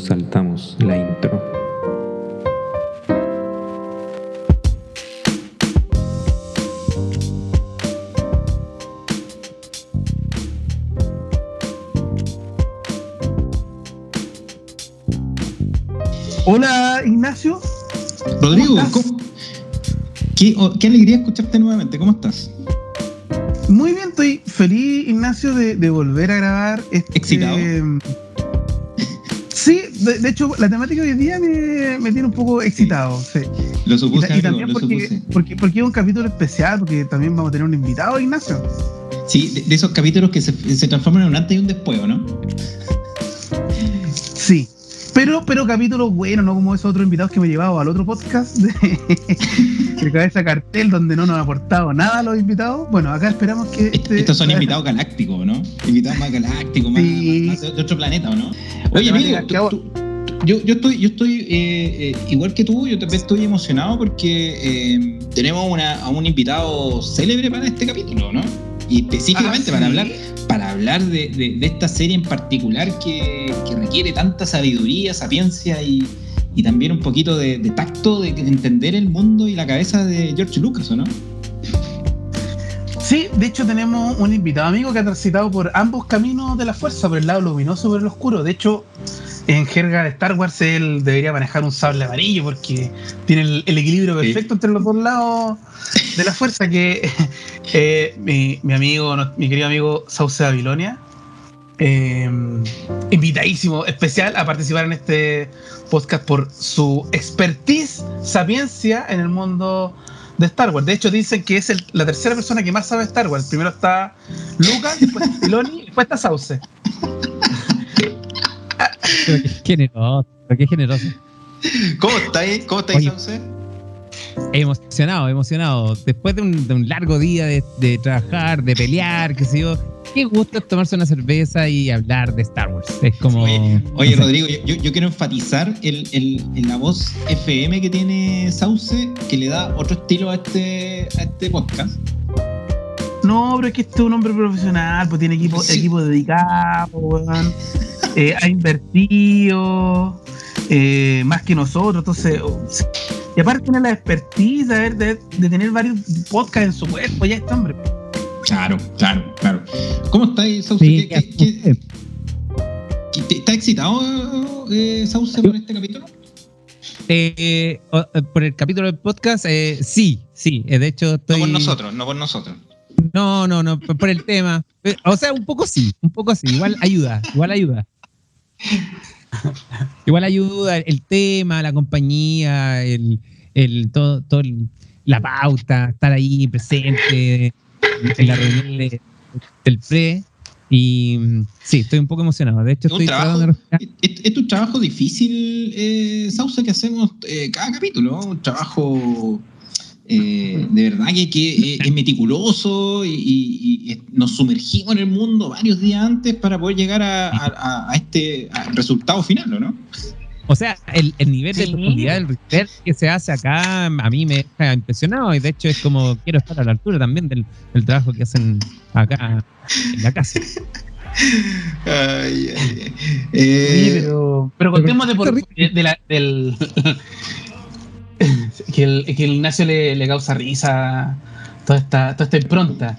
nos saltamos la intro. Hola Ignacio. Rodrigo, ¿Cómo estás? ¿cómo- Qué, oh, qué alegría escucharte nuevamente. ¿Cómo estás? Muy bien, estoy feliz, Ignacio, de, de volver a grabar. Este, ¿Excitado? Sí, de, de hecho, la temática de hoy día me, me tiene un poco excitado. sí. Lo Y, supuse, y también lo porque, supuse. porque, porque es un capítulo especial, porque también vamos a tener un invitado, Ignacio. Sí, de, de esos capítulos que se, se transforman en un antes y un después, ¿o ¿no? Sí. Pero, pero capítulos buenos, no como esos otros invitados que me he llevado al otro podcast de, de Cabeza Cartel, donde no nos ha aportado nada a los invitados. Bueno, acá esperamos que. Est- este- Estos son invitados galácticos, ¿no? Invitados más galácticos, más, Sí. más de de otro planeta, ¿o no? Oye, amigo, tú- tú- yo, yo estoy, yo estoy eh, eh, igual que tú, yo también estoy emocionado porque eh, tenemos una, a un invitado célebre para este capítulo, ¿no? Y específicamente Ah, para hablar para hablar de, de- de esta serie en particular que, que requiere tanta sabiduría, sapiencia y, y también un poquito de, de tacto de entender el mundo y la cabeza de George Lucas, ¿o no? Sí, de hecho tenemos un invitado amigo que ha transitado por ambos caminos de la fuerza, por el lado luminoso y por el oscuro. De hecho, en jerga de Star Wars él debería manejar un sable amarillo porque tiene el, el equilibrio Sí. perfecto entre los dos lados de la fuerza que eh, mi, mi amigo, mi querido amigo Sauce Babilonia, eh, invitadísimo especial a participar en este podcast por su expertise, sapiencia en el mundo de Star Wars. De hecho, dicen que es el- la tercera persona que más sabe Star Wars. Primero está Lucas, después está Filoni y después está Sauce. Pero qué generoso, pero qué generoso. ¿Cómo estáis? ¿Cómo estáis. Sauce? Emocionado, emocionado. Después de un, de un largo día de, de trabajar, de pelear, qué sé yo, qué gusto es tomarse una cerveza y hablar de Star Wars. Es como. Oye, oye, no sé. Rodrigo, yo, yo quiero enfatizar el, el- el- la voz FM que tiene Sauce, que le da otro estilo a este, a este podcast. No, pero es que este es un hombre profesional, pues tiene equipo, Sí. equipo dedicado, weón. Eh, ha invertido eh, más que nosotros, entonces. Y aparte tiene la expertise de, haber- de, de tener varios podcasts en su cuerpo, ya este hombre. Claro, claro, claro. ¿Cómo estáis, Sauce? Sí, ¿Qué- qué- qué- qué- ¿Estás excitado, eh, Sauce, por este capítulo? Eh, eh, por el capítulo del podcast, eh, sí, sí. eh, de hecho, estoy. No por nosotros, no por nosotros. No, no, no, por el tema. Eh, O sea, un poco sí, un poco sí. Igual ayuda, igual ayuda. Igual ayuda el tema, la compañía, el, el todo, todo el- la pauta, estar ahí presente en la reunión de- del pre. Y sí, estoy un poco emocionado. De hecho, Es estoy trabajo, es, es un trabajo difícil, eh, Sauce, que hacemos eh, cada capítulo. Un trabajo eh, de verdad que, que, eh, es meticuloso y, y- y nos sumergimos en el mundo varios días antes para poder llegar a, a- este a resultado final, ¿o ¿no? O sea, el, el nivel de profundidad del research que se hace acá a mí me deja impresionado y de hecho es como quiero estar a la altura también del, del trabajo que hacen acá en la casa. Ay, ay, ay. Sí, Eh, pero, pero contemos de, por- de- de la- del. que, el, que el Ignacio le, le causa risa toda esta, toda esta impronta.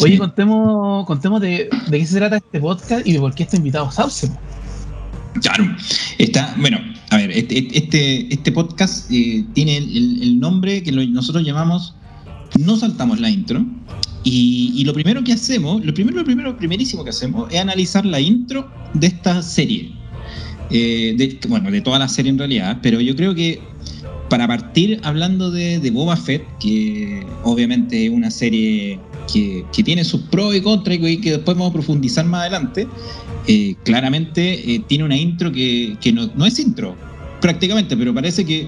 Oye, Sí. contemos, contemos de, de qué se trata este podcast y de por qué está invitado Sauce. Claro, está, bueno, a ver, este, este, este podcast eh, tiene el, nombre que nosotros llamamos No saltamos la intro. Y, lo primero que hacemos, lo primero, lo primero, primerísimo que hacemos es analizar la intro de esta serie. Eh, bueno, de toda la serie en realidad, pero yo creo que para partir hablando de, Boba Fett, que obviamente es una serie que, que tiene sus pros y contras y que, después vamos a profundizar más adelante, eh, claramente tiene una intro que, que no es intro, prácticamente, pero parece que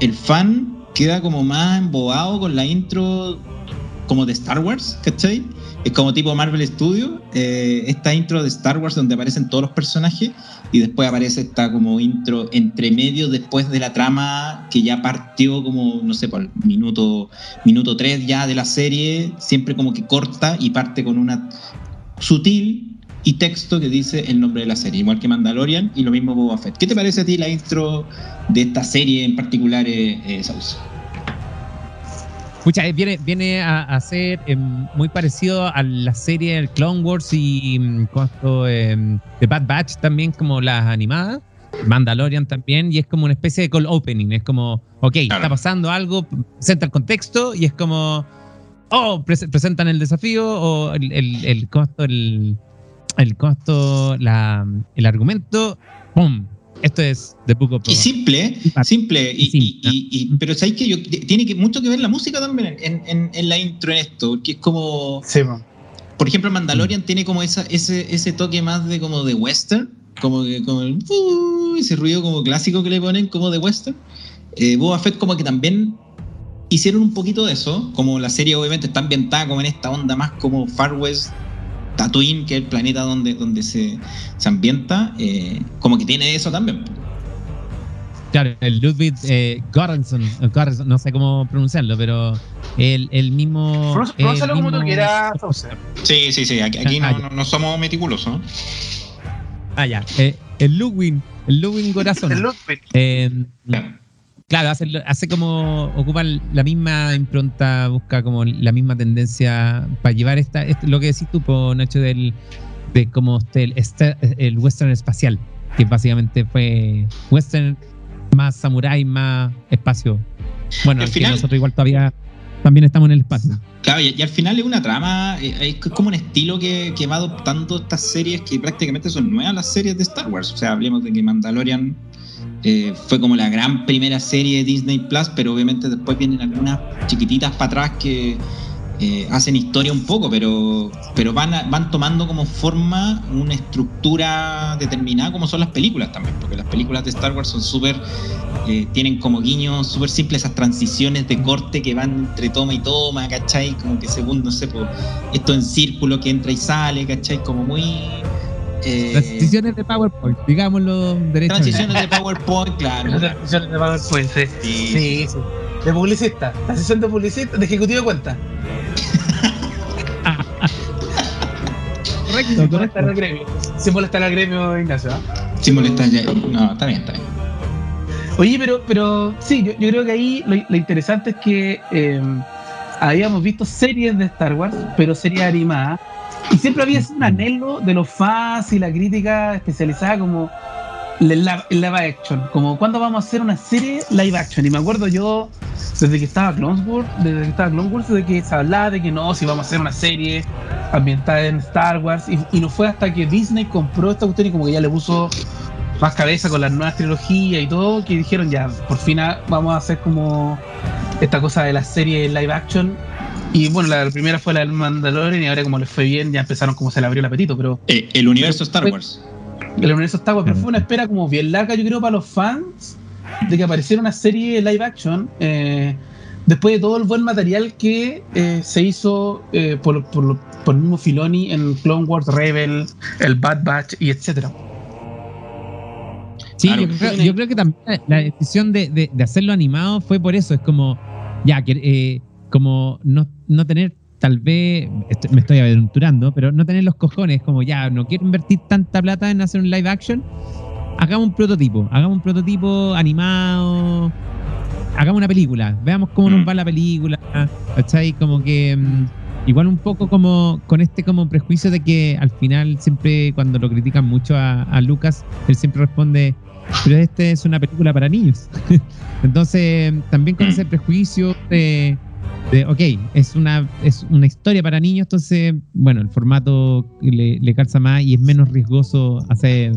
el fan queda como más embobado con la intro como de Star Wars, ¿cachai? Es como tipo Marvel Studios, eh, esta intro de Star Wars donde aparecen todos los personajes y después aparece esta como intro entre medio después de la trama que ya partió como, no sé, por el minuto, minuto 3 ya de la serie, siempre como que corta y parte con una sutil y texto que dice el nombre de la serie, igual que Mandalorian y lo mismo Boba Fett. ¿Qué te parece a ti la intro de esta serie en particular, eh, eh Sauce? Escucha, eh, viene, viene a, a ser eh, muy parecido a la serie del Clone Wars y mm, eh, The Bad Batch también, como las animadas. Mandalorian también, y es como una especie de call opening. Es como, ok, está pasando algo, presenta el contexto y es como, oh, presentan el desafío o el, el, el costo, el, el costo, la, el argumento, ¡pum! Esto es de poco Y simple, simple. Y, y, y, pero sabéis que yo, tiene que, mucho que ver la música también en, en, en la intro en esto, que es como. Sí, por ejemplo, Mandalorian mm. tiene como esa, ese, ese toque más de como de western, como que como el, uh, ese ruido como clásico que le ponen, como de western. Eh, Boba Fett como que también hicieron un poquito de eso, como la serie obviamente está ambientada como en esta onda más como Far West Tatooine, que es el planeta donde, donde se, se ambienta, eh, como que tiene eso también. Claro, el Ludwig eh, no sé cómo pronunciarlo, pero el, el mismo. Pronúncialo como tú quieras. Sí, sí, sí, aquí, aquí ah, no, no, somos meticulosos. Ah, ya. Eh, el Ludwig, el Ludwig Goranson. el Ludwig. Eh, Claro, hace, hace como ocupa la misma impronta, busca como la misma tendencia para llevar esta, este, lo que decís tú, Nacho, del, de como el, este, el western espacial, que básicamente fue western más samurai, más espacio. Bueno, al final, nosotros igual todavía también estamos en el espacio. Claro, y, al final es una trama, eh, es como un estilo que, que va adoptando estas series que prácticamente son nuevas las series de Star Wars. O sea, hablemos de que Mandalorian eh, fue como la gran primera serie de Disney Plus, pero obviamente después vienen algunas chiquititas para atrás que eh, hacen historia un poco, pero, pero van, van tomando como forma una estructura determinada como son las películas también, porque las películas de Star Wars son súper, eh, tienen como guiños súper simples esas transiciones de corte que van entre toma y toma, ¿cachai? Como que segundo, no sé, por esto en círculo que entra y sale, ¿cachai? Como muy eh, transiciones de PowerPoint, digámoslo derechamente. Transiciones de PowerPoint, claro. Transiciones de PowerPoint, sí. Sí, sí. De publicista. Transición de publicista, de ejecutivo de cuenta. correcto, correcto. Al gremio. Sin molestar al gremio, Ignacio. ¿eh? Sin molestar ya. No, está bien, está bien. Oye, pero, pero sí, yo, yo creo que ahí lo, lo interesante es que eh, habíamos visto series de Star Wars, pero series animadas y siempre había un anhelo de los fans y la crítica especializada como el live, action, como cuando vamos a hacer una serie live action. Y me acuerdo yo, desde que estaba Clone desde que estaba Clone Wars, de que se hablaba de que no, si vamos a hacer una serie ambientada en Star Wars. Y, no fue hasta que Disney compró esta cuestión y como que ya le puso más cabeza con las nuevas trilogías y todo, que dijeron ya, por fin vamos a hacer como esta cosa de la serie live action y bueno, la primera fue la del Mandalorian y ahora como les fue bien ya empezaron como se le abrió el apetito, pero... Eh, el universo Star Wars. El universo Star Wars, pero fue una espera como bien larga yo creo para los fans de que apareciera una serie live action eh, después de todo el buen material que eh, se hizo por, por, por, el mismo Filoni en Clone Wars, Rebel, el Bad Batch y etcétera. Sí, yo, creo, yo, creo, que también la decisión de, de, de, hacerlo animado fue por eso, es como, ya, que como no, no tener, tal vez, me estoy aventurando, pero no tener los cojones, como ya, no quiero invertir tanta plata en hacer un live action, hagamos un prototipo, hagamos un prototipo animado, hagamos una película, veamos cómo nos va la película, ¿cachai? Como que mm, igual un poco como con este como prejuicio de que al final siempre cuando lo critican mucho a, a Lucas, él siempre responde, pero este es una película para niños. Entonces, también con ese prejuicio de ok, es una, es una historia para niños, entonces, bueno, el formato le, le calza más y es menos riesgoso hacer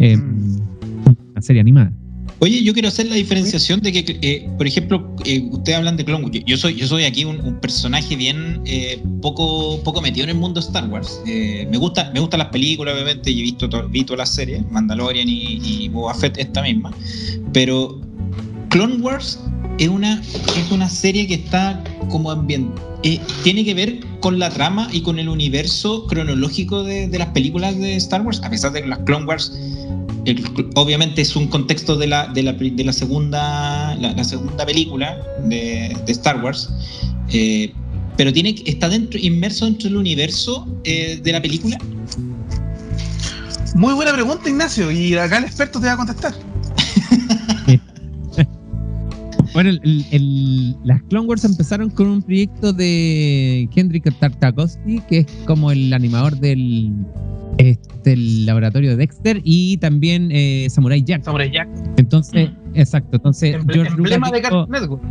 eh, una serie animada. Oye, yo quiero hacer la diferenciación de que, eh, por ejemplo, eh, ustedes hablan de Clone Wars. Yo soy, yo soy aquí un, personaje bien eh, poco, poco metido en el mundo de Star Wars. Eh, me gusta, me gustan las películas, obviamente, y he visto, visto las series, Mandalorian y, y Boba Fett esta misma. Pero Clone Wars es una, es una serie que está como ambiente. Eh, tiene que ver con la trama y con el universo cronológico de, de, las películas de Star Wars, a pesar de que las Clone Wars obviamente es un contexto de la, de la, de la segunda, la, segunda película de, de Star Wars, eh, pero tiene, está dentro, inmerso dentro del universo eh, de la película. Muy buena pregunta, Ignacio, y acá el experto te va a contestar. Bueno, el- el- las Clone Wars empezaron con un proyecto de Kendrick Tartakovsky, que es como el animador del este, el laboratorio de Dexter y también eh, Samurai Jack. Samurai Jack, Entonces, exacto. Entonces, emble- George emblema Lucas de dijo- Cartoon Network.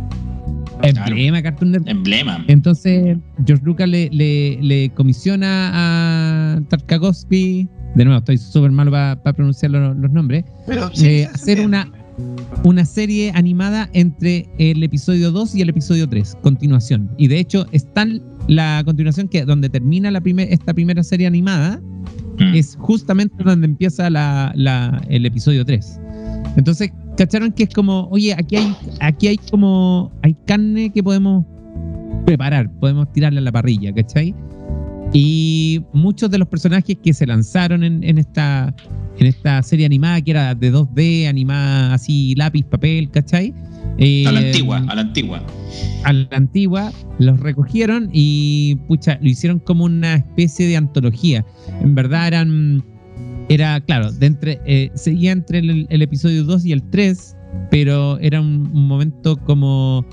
emblema de Cartoon Network. Emblema. Entonces, George Lucas le, le, le comisiona a Tartakovsky, de nuevo, estoy súper malo para pronunciar los, los nombres, Pero eh, sí, hacer una, una serie animada entre el episodio 2 y el episodio 3, continuación. Y de hecho, está la continuación que donde termina la primer, esta primera serie animada, Mm. es justamente donde empieza la, la- el episodio 3. Entonces, ¿cacharon que es como, oye, aquí hay, aquí hay como, hay carne que podemos preparar, podemos tirarle a la parrilla, ¿cachai? Y muchos de los personajes que se lanzaron en, en esta, en esta serie animada, que era de 2D, animada así, lápiz, papel, ¿cachai? Eh, A la antigua, a la antigua. a la antigua, los recogieron y pucha, lo hicieron como una especie de antología. En verdad eran, era, claro, de entre, eh, seguía entre el, el episodio 2 y el 3, pero era un, un momento como,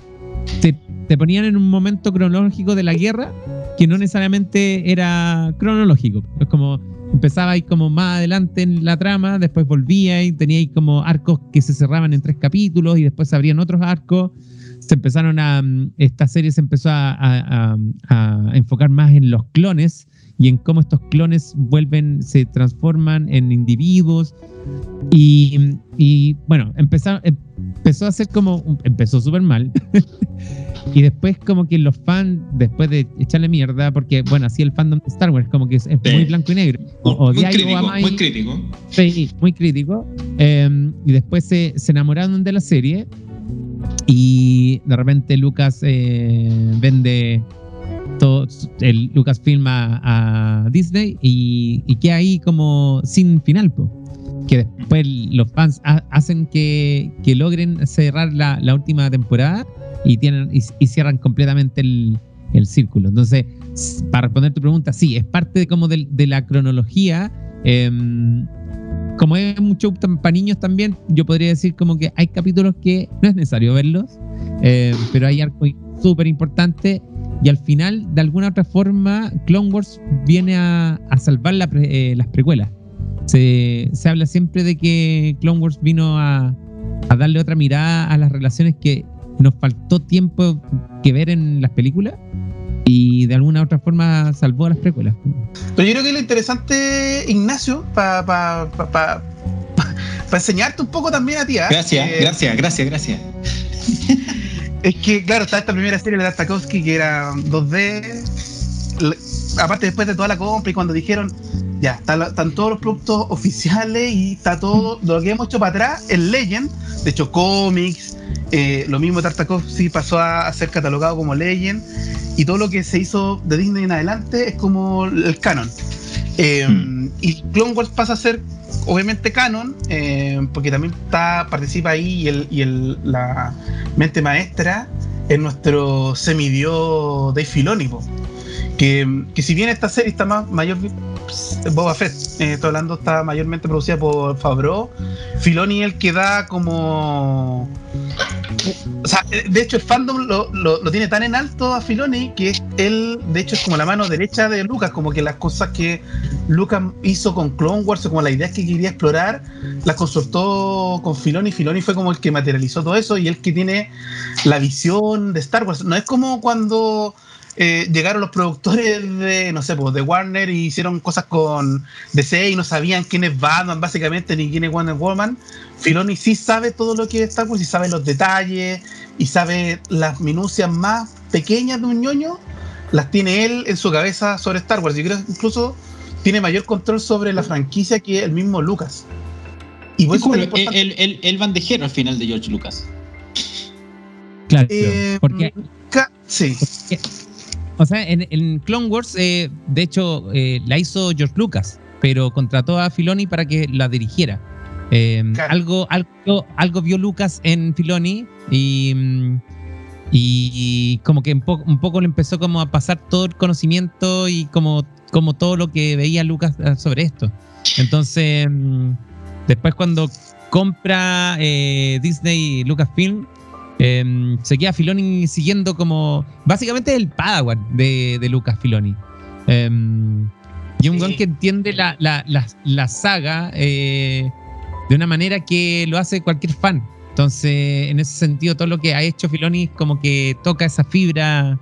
te, te ponían en un momento cronológico de la guerra que no necesariamente era cronológico. Es como, empezaba ahí como más adelante en la trama, después volvía y tenía ahí como arcos que se cerraban en tres capítulos y después abrían otros arcos se empezaron a. mm, Esta serie se empezó a- a enfocar más en los clones y en cómo estos clones vuelven, se transforman en individuos. Y, y, bueno, empezó, empezó a ser como. Empezó súper mal. y después, como que los fans, después de echarle mierda, porque, bueno, así el fandom de Star Wars, como que es, es Sí. muy blanco y negro. O, muy crítico, amáis. muy crítico. Sí, muy crítico. Eh, y después se, se enamoraron de la serie. Y de repente Lucas eh, vende el Lucasfilm a, a Disney y, y queda ahí como sin final. po. Que después los fans ha- hacen que, que logren cerrar la, la última temporada y, tienen, y, y cierran completamente el, el círculo. Entonces, para responder tu pregunta, sí, es parte de, como del- de, la cronología. em, como es show para niños también, yo podría decir como que hay capítulos que no es necesario verlos, eh, pero hay arcos súper importantes y al final, de alguna otra forma, Clone Wars viene a, a salvar la pre- eh, las precuelas. Se, se habla siempre de que Clone Wars vino a, a darle otra mirada a las relaciones que nos faltó tiempo que ver en las películas y de alguna otra forma salvó a las precuelas. Pero yo creo que lo interesante, Ignacio, para pa, pa, pa- pa enseñarte un poco también a ti, ¿ah? Gracias, Eh, gracias, gracias, gracias. Es que, claro, está esta primera serie de Tartakovsky que era 2D. Le- Aparte, después de toda la compra y cuando dijeron, ya, están todos los productos oficiales y está todo lo que hemos hecho para atrás en Legend. De hecho, cómics, eh, lo mismo Tartakovsky pasó a ser catalogado como Legend. Y todo lo que se hizo de Disney en adelante es como el canon. Eh, Hmm. Y Clone Wars pasa a ser obviamente canon, eh, porque también está, participa ahí y, el, y el, la mente maestra es nuestro semidios Dave Filoni, po. que, que si bien esta serie está más mayor Boba Fett, eh, estoy hablando, está mayormente producida por Favreau, Filoni es el que da como o sea, de hecho el fandom lo, lo- tiene tan en alto a Filoni que él, de hecho, es como la mano derecha de Lucas, como que las cosas que Lucas hizo con Clone Wars o como las ideas que quería explorar, las consultó con Filoni. Filoni fue como el que materializó todo eso y el que tiene la visión de Star Wars. No es como cuando eh, llegaron los productores de, no sé, pues, de Warner y hicieron cosas con DC y no sabían quién es Batman, básicamente, ni quién es Wonder Woman. Filoni sí sabe todo lo que es Star Wars y sabe los detalles y sabe las minucias más pequeñas de un ñoño, las tiene él en su cabeza sobre Star Wars. Yo creo que incluso tiene mayor control sobre la franquicia que el mismo Lucas. Y es el, el, el- el bandejero al final de George Lucas. Claro, Eh, porque sí. O sea, en, en Clone Wars, eh, de hecho, eh, la hizo George Lucas, pero contrató a Filoni para que la dirigiera. Eh, Claro. algo, algo, algo vio Lucas en Filoni y, mm, y como que un poco, un poco le empezó como a pasar todo el conocimiento y como, como todo lo que veía Lucas eh, sobre esto. Entonces, mm, después cuando compra eh, Disney Lucasfilm, eh, se queda Filoni siguiendo como. Básicamente el Padawan de, de Lucas Filoni. Eh, y un Sí. gon que entiende la, la- la- la saga eh, de una manera que lo hace cualquier fan. Entonces, en ese sentido, todo lo que ha hecho Filoni como que toca esa fibra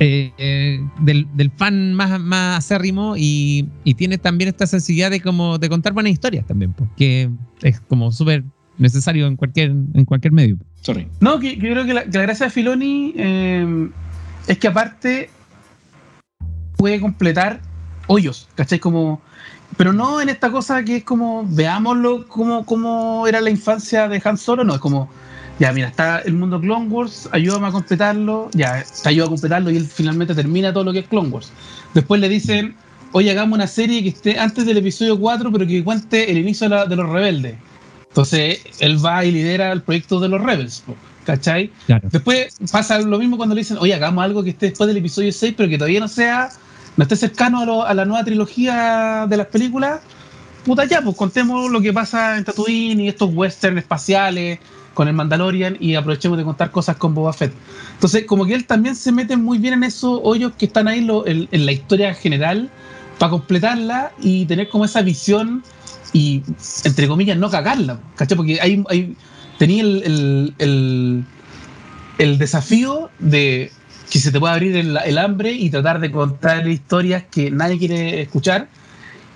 eh, eh, del, del fan más, más acérrimo y, y tiene también esta sensibilidad de como de contar buenas historias también, porque es como súper necesario en cualquier, en cualquier medio. Sorry. No, que, que yo creo que la, que la gracia de Filoni eh, es que aparte puede completar hoyos, ¿cachai? Como, pero no en esta cosa que es como, veámoslo como, como era la infancia de Han Solo, no, es como, ya, mira, está el mundo Clone Wars, ayúdame a completarlo, ya, te ayuda a completarlo y él finalmente termina todo lo que es Clone Wars. Después le dicen, oye, hagamos una serie que esté antes del episodio 4, pero que cuente el inicio de, la- de los rebeldes. Entonces, él va y lidera el proyecto de los Rebels, ¿cachai? Claro. Después pasa lo mismo cuando le dicen, oye, hagamos algo que esté después del episodio 6, pero que todavía no sea, no esté cercano a, lo- a la nueva trilogía de las películas. Puta ya, pues contemos lo que pasa en Tatooine y estos western espaciales con el Mandalorian y aprovechemos de contar cosas con Boba Fett. Entonces, como que él también se mete muy bien en esos hoyos que están ahí lo- en, en la historia general para completarla y tener como esa visión y, entre comillas, no cagarla, ¿cachai? Porque hay, hay tenía el, el- el- el desafío de que se te pueda abrir el, el hambre y tratar de contar historias que nadie quiere escuchar.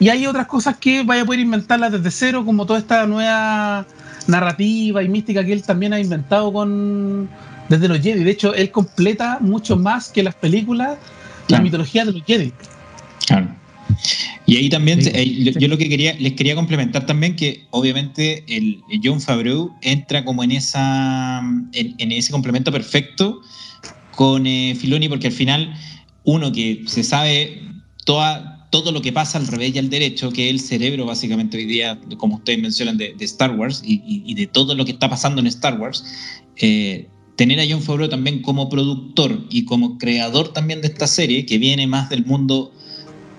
Y hay otras cosas que vaya a poder inventarlas desde cero, como toda esta nueva narrativa y mística que él también ha inventado con desde los Jedi. De hecho, él completa mucho más que las películas la mitología de los Jedi. Claro. Y ahí también, Sí, eh, yo, sí. yo lo que quería, les quería complementar también que obviamente el, el John Favreau entra como en esa en, en ese complemento perfecto con eh, Filoni, porque al final uno que se sabe toda, todo lo que pasa al revés y al derecho, que es el cerebro básicamente hoy día, como ustedes mencionan, de, de Star Wars y, y- y de todo lo que está pasando en Star Wars, eh, tener a John Favreau también como productor y como creador también de esta serie, que viene más del mundo,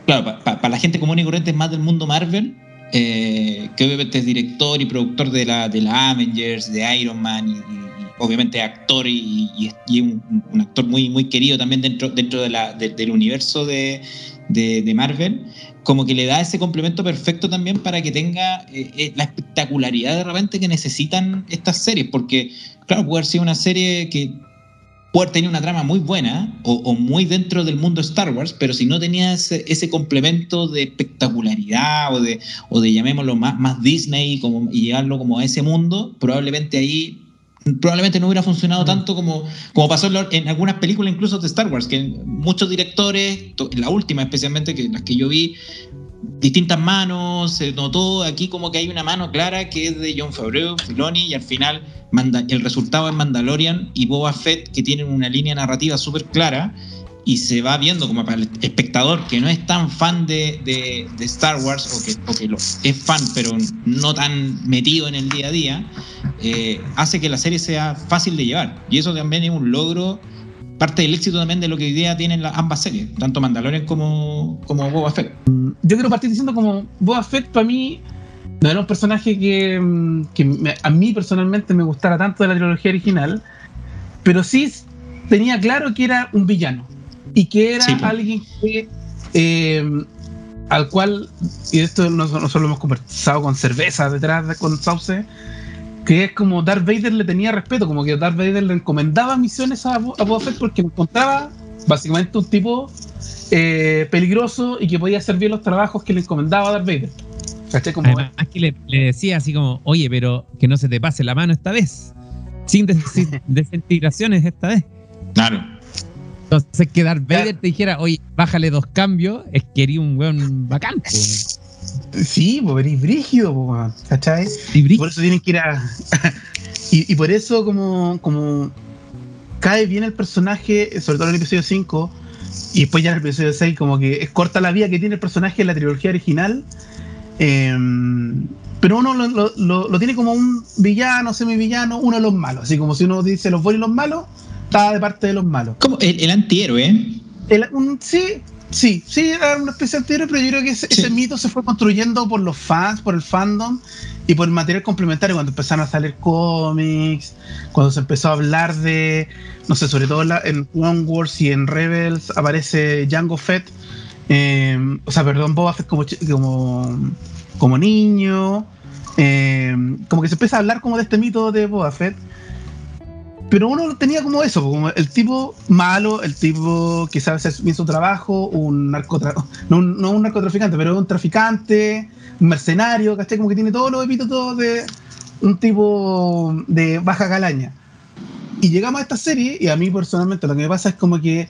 claro, para la gente común y corriente es más del mundo Marvel, eh, que obviamente es director y productor de la, de la Avengers, de Iron Man, y, y- obviamente actor y, y y un, un actor muy, muy querido también dentro, dentro de la- de- del universo de, de- de Marvel, como que le da ese complemento perfecto también para que tenga eh, eh, la espectacularidad de repente que necesitan estas series, porque claro, puede haber sido una serie que puede tener una trama muy buena o, o muy dentro del mundo Star Wars, pero si no tenía ese, ese complemento de espectacularidad o de, o de llamémoslo más, más Disney como, y llevarlo como a ese mundo, probablemente ahí probablemente no hubiera funcionado tanto como, como pasó en, algunas películas incluso de Star Wars, que muchos directores, to- la última especialmente, que las que yo vi, distintas manos, se notó aquí como que hay una mano clara que es de John Favreau, Filoni, y al final el resultado es Mandalorian y Boba Fett, que tienen una línea narrativa súper clara, y se va viendo como para el espectador que no es tan fan de, de- de Star Wars, o que, o que lo, es fan, pero no tan metido en el día a día, eh, hace que la serie sea fácil de llevar. Y eso también es un logro, parte del éxito también de lo que hoy día tienen las ambas series, tanto Mandalorian como, como Boba Fett. Yo quiero partir diciendo como Boba Fett para mí no era un personaje que, mm, que me- a mí personalmente me gustara tanto de la trilogía original, pero sí tenía claro que era un villano y que era Sí, pues. alguien que eh, al cual, y esto no- nosotros lo hemos conversado con cerveza detrás de, con Sauce, que es como Darth Vader le tenía respeto, como que Darth Vader le encomendaba misiones a, a Boba Fett porque encontraba básicamente un tipo eh, peligroso y que podía hacer bien los trabajos que le encomendaba Darth Vader. Como, Además que le, le decía así como, oye, pero que no se te pase la mano esta vez. Sin des- desintegraciones esta vez. Claro. Entonces que Darth Vader Claro. te dijera, oye, bájale dos cambios, es que eres un weón bacán. po. Sí, pues venís brígido, po, weón, ¿cachai? Y por eso tienen que ir a. y, y por eso, como, como cae bien el personaje, sobre todo en el episodio 5, y después ya en el episodio 6, como que es corta la vida que tiene el personaje en la trilogía original. em, pero uno lo, lo- lo- lo tiene como un villano, semivillano, uno de los malos. Así como si uno dice los buenos y los malos, está de parte de los malos. Como el, el antihéroe, ¿eh? El- un- sí, Sí, sí, era una especie de antihéroe, pero yo creo que ese, Sí. ese mito se fue construyendo por los fans, por el fandom y por el material complementario cuando empezaron a salir cómics, cuando se empezó a hablar de, no sé, sobre todo en, la- en One Wars y en Rebels aparece Jango Fett, eh, o sea, perdón, Boba Fett como, como niño, eh, como que se empieza a hablar como de este mito de Boba Fett. Pero uno tenía como eso, como el tipo malo, el tipo que sabe hacer bien su trabajo, un narcotraficante, no, un- no un narcotraficante, pero un traficante, un mercenario, ¿cachai? Como que tiene todos los epítetos de un tipo de baja calaña. Y llegamos a esta serie, y a mí personalmente lo que me pasa es como que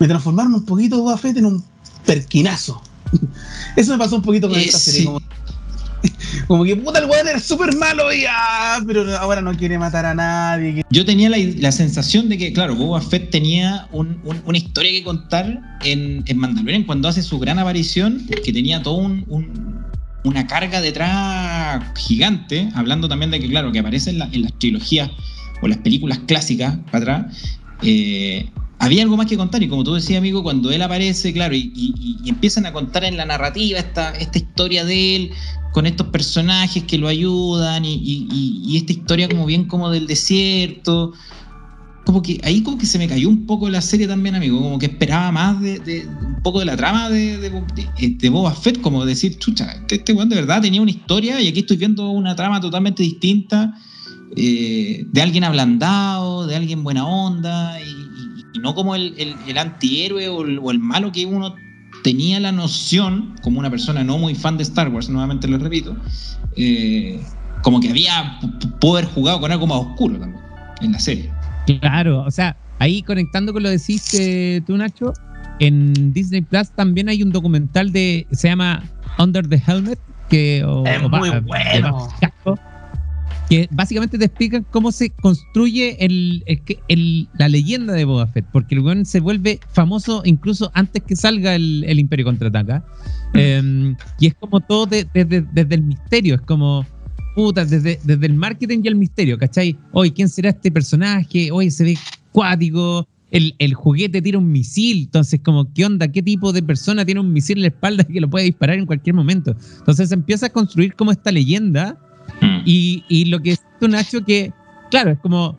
me transformaron un poquito Boba Fett en un perquinazo. Eso me pasó un poquito con Eh, esta serie. sí. Como, como que puta, el weón era súper malo y ah, pero ahora no quiere matar a nadie. Yo tenía la, la sensación de que, claro, Boba Fett tenía un- un- una historia que contar en, en Mandalorian cuando hace su gran aparición, que tenía todo un, un- una carga detrás gigante, hablando también de que, claro, que aparece en, en las trilogías o las películas clásicas para atrás. eh, había algo más que contar y como tú decías, amigo, cuando él aparece, claro, y, y- y empiezan a contar en la narrativa esta, esta historia de él, con estos personajes que lo ayudan y, y- esta historia como bien como del desierto. Como que ahí como que se me cayó un poco la serie también, amigo. Como que esperaba más de, de- un poco de la trama de, de- de Boba Fett, como decir, chucha, este, este weón de verdad tenía una historia y aquí estoy viendo una trama totalmente distinta, eh, de alguien ablandado, de alguien buena onda, y, y- no como el, el- el antihéroe o el, o el malo que uno tenía la noción, como una persona no muy fan de Star Wars, nuevamente lo repito, eh, como que había p- pudo haber jugado con algo más oscuro también en la serie. Claro, o sea, ahí conectando con lo que decís tú, Nacho, en Disney Plus también hay un documental de, se llama Under the Helmet, que o- Es o muy ba- bueno. Que básicamente te explican cómo se construye el, el que- el- la leyenda de Boba Fett, porque el weón se vuelve famoso incluso antes que salga el, Imperio Contraataca. Eh, y es como todo de- desde, desde el misterio, es como, puta, desde, desde el marketing y el misterio, ¿cachai? Oye, ¿quién será este personaje? Oye, se ve cuático. El, el juguete tira un misil, entonces como, ¿qué onda? ¿Qué tipo de persona tiene un misil en la espalda que lo puede disparar en cualquier momento? Entonces se empieza a construir como esta leyenda y, y lo que es tú, Nacho, que, claro, es como,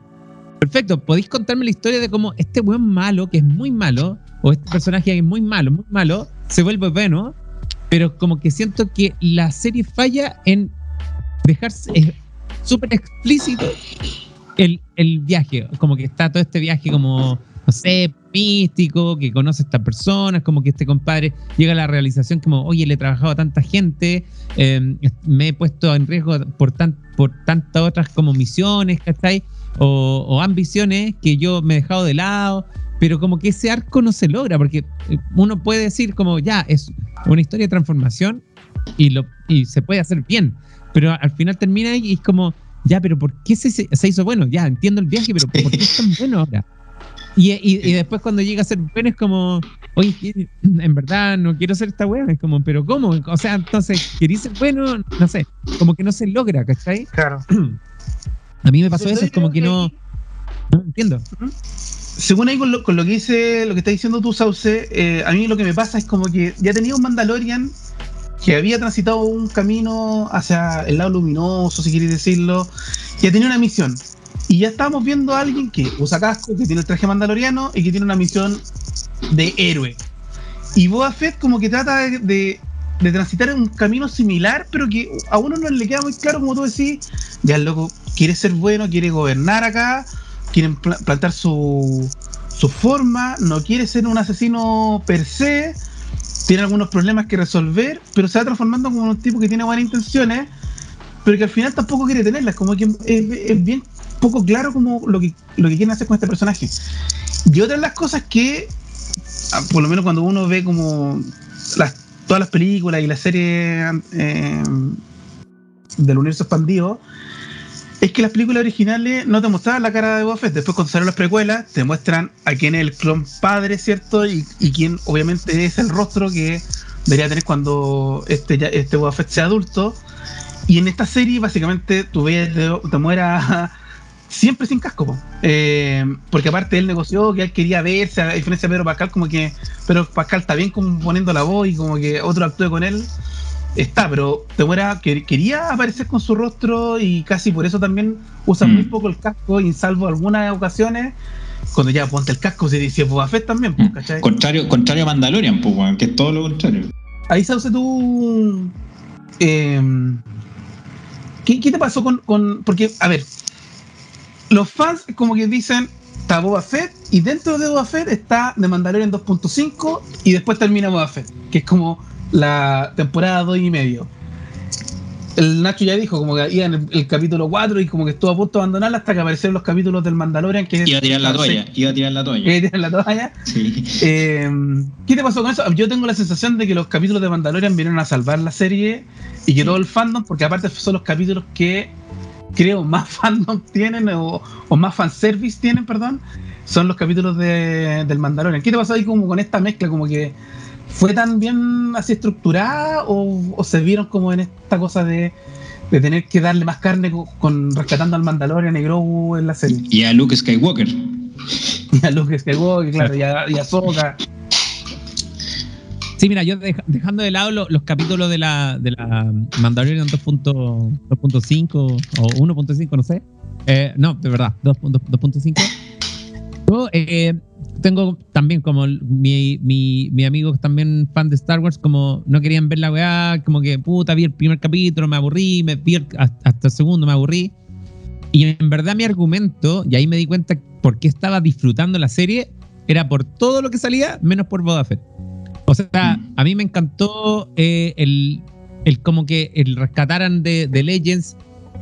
perfecto, podéis contarme la historia de cómo este weón malo, que es muy malo, o este personaje que es muy malo, muy malo, se vuelve bueno, pero como que siento que la serie falla en dejarse súper explícito el, el viaje, como que está todo este viaje como, no sé, místico, que conoce a estas personas, como que este compadre llega a la realización como, oye, le he trabajado a tanta gente, eh, me he puesto en riesgo por, tan, por tantas otras como misiones, ¿cachai? O, o ambiciones que yo me he dejado de lado, pero como que ese arco no se logra, porque eh, uno puede decir como, ya, es una historia de transformación y, lo, y se puede hacer bien, pero al final termina y es como, ya, pero ¿por qué se, se hizo bueno? Ya, entiendo el viaje, pero ¿por qué es tan bueno ahora? Y, y, y después cuando llega a ser bueno es como, oye, en verdad no quiero ser esta weá. Es como, pero ¿cómo? O sea, entonces, ¿querís ser bueno? No sé, como que no se logra, ¿cachai? Claro. A mí me pasó eso, es como que no, no entiendo. Según ahí con lo, con lo que dice, lo que está diciendo tú, Sauce, eh, a mí lo que me pasa es como que ya tenía un Mandalorian que había transitado un camino hacia el lado luminoso, si queréis decirlo, ya tenía una misión. Y ya estábamos viendo a alguien que usa casco, que tiene el traje mandaloriano y que tiene una misión de héroe. Y Boba Fett como que trata de, de- de transitar un camino similar, pero que a uno no le queda muy claro, como tú decís, ya el loco quiere ser bueno, quiere gobernar acá, quiere pla- plantar su, su forma, no quiere ser un asesino per se, tiene algunos problemas que resolver, pero se va transformando como un tipo que tiene buenas intenciones, pero que al final tampoco quiere tenerlas, como que es bien poco claro como lo que, lo que quieren hacer con este personaje. Y otra de las cosas que, ah, por lo menos cuando uno ve como todas las películas y las series eh, del universo expandido, es que las películas originales no te mostraban la cara de Boba. Después cuando salieron las precuelas, te muestran a quién es el clon padre, ¿cierto? Y, y quién obviamente es el rostro que debería tener cuando este, este Boba sea adulto. Y en esta serie, básicamente, tú ves, te, te muera siempre sin casco. Eh, porque aparte él negoció que él quería verse, a diferencia de Pedro Pascal, como que Pedro Pascal está bien como poniendo la voz y como que otro actúe con él. Está, pero Temuera que, quería aparecer con su rostro y casi por eso también usa Mm. muy poco el casco y salvo algunas ocasiones, cuando ya ponte el casco se dice Boba Fett también, pues, ¿cachai? Contrario, contrario a Mandalorian, pues, que es todo lo contrario. Ahí Sauce tú. eh, ¿qué, qué te pasó con, con- Porque, a ver. Los fans como que dicen. Está Boba Fett. Y dentro de Boba Fett está The Mandalorian 2.5. Y después termina Boba Fett. Que es como la temporada 2 y medio. El Nacho ya dijo como que iba en el, el capítulo 4 y como que estuvo a punto de abandonarla hasta que aparecieron los capítulos del Mandalorian. Que Iba a tirar la toalla, iba a tirar la toalla. Iba a tirar la toalla. Sí. Eh, ¿Qué te pasó con eso? Yo tengo la sensación de que los capítulos de Mandalorian vinieron a salvar la serie y que todo el fandom, porque aparte son los capítulos que creo más fandom tienen o, o más fanservice tienen, perdón, son los capítulos de, del Mandalorian. ¿Qué te pasó ahí como con esta mezcla? Como que fue tan bien así estructurada o, o se vieron como en esta cosa de, de tener que darle más carne con, con rescatando al Mandalorian y Grogu en la serie. Y a Luke Skywalker. Y a Luke Skywalker, claro, y a, y a Ahsoka. Sí, mira, yo deja- dejando de lado lo- los capítulos de la, de la Mandalorian 2.5 o 1.5, no sé. Eh, no, de verdad, 2.5. 2.5. Yo eh, tengo también como mi, mi, mi amigo también fan de Star Wars, como no querían ver la weá, como que puta, vi el primer capítulo, me aburrí, me vi el- hasta el segundo, me aburrí. Y en verdad mi argumento, y ahí me di cuenta por qué estaba disfrutando la serie, era por todo lo que salía, menos por Boba Fett. O sea, Mm. a mí me encantó eh, el, el como que el rescataran de, de Legends,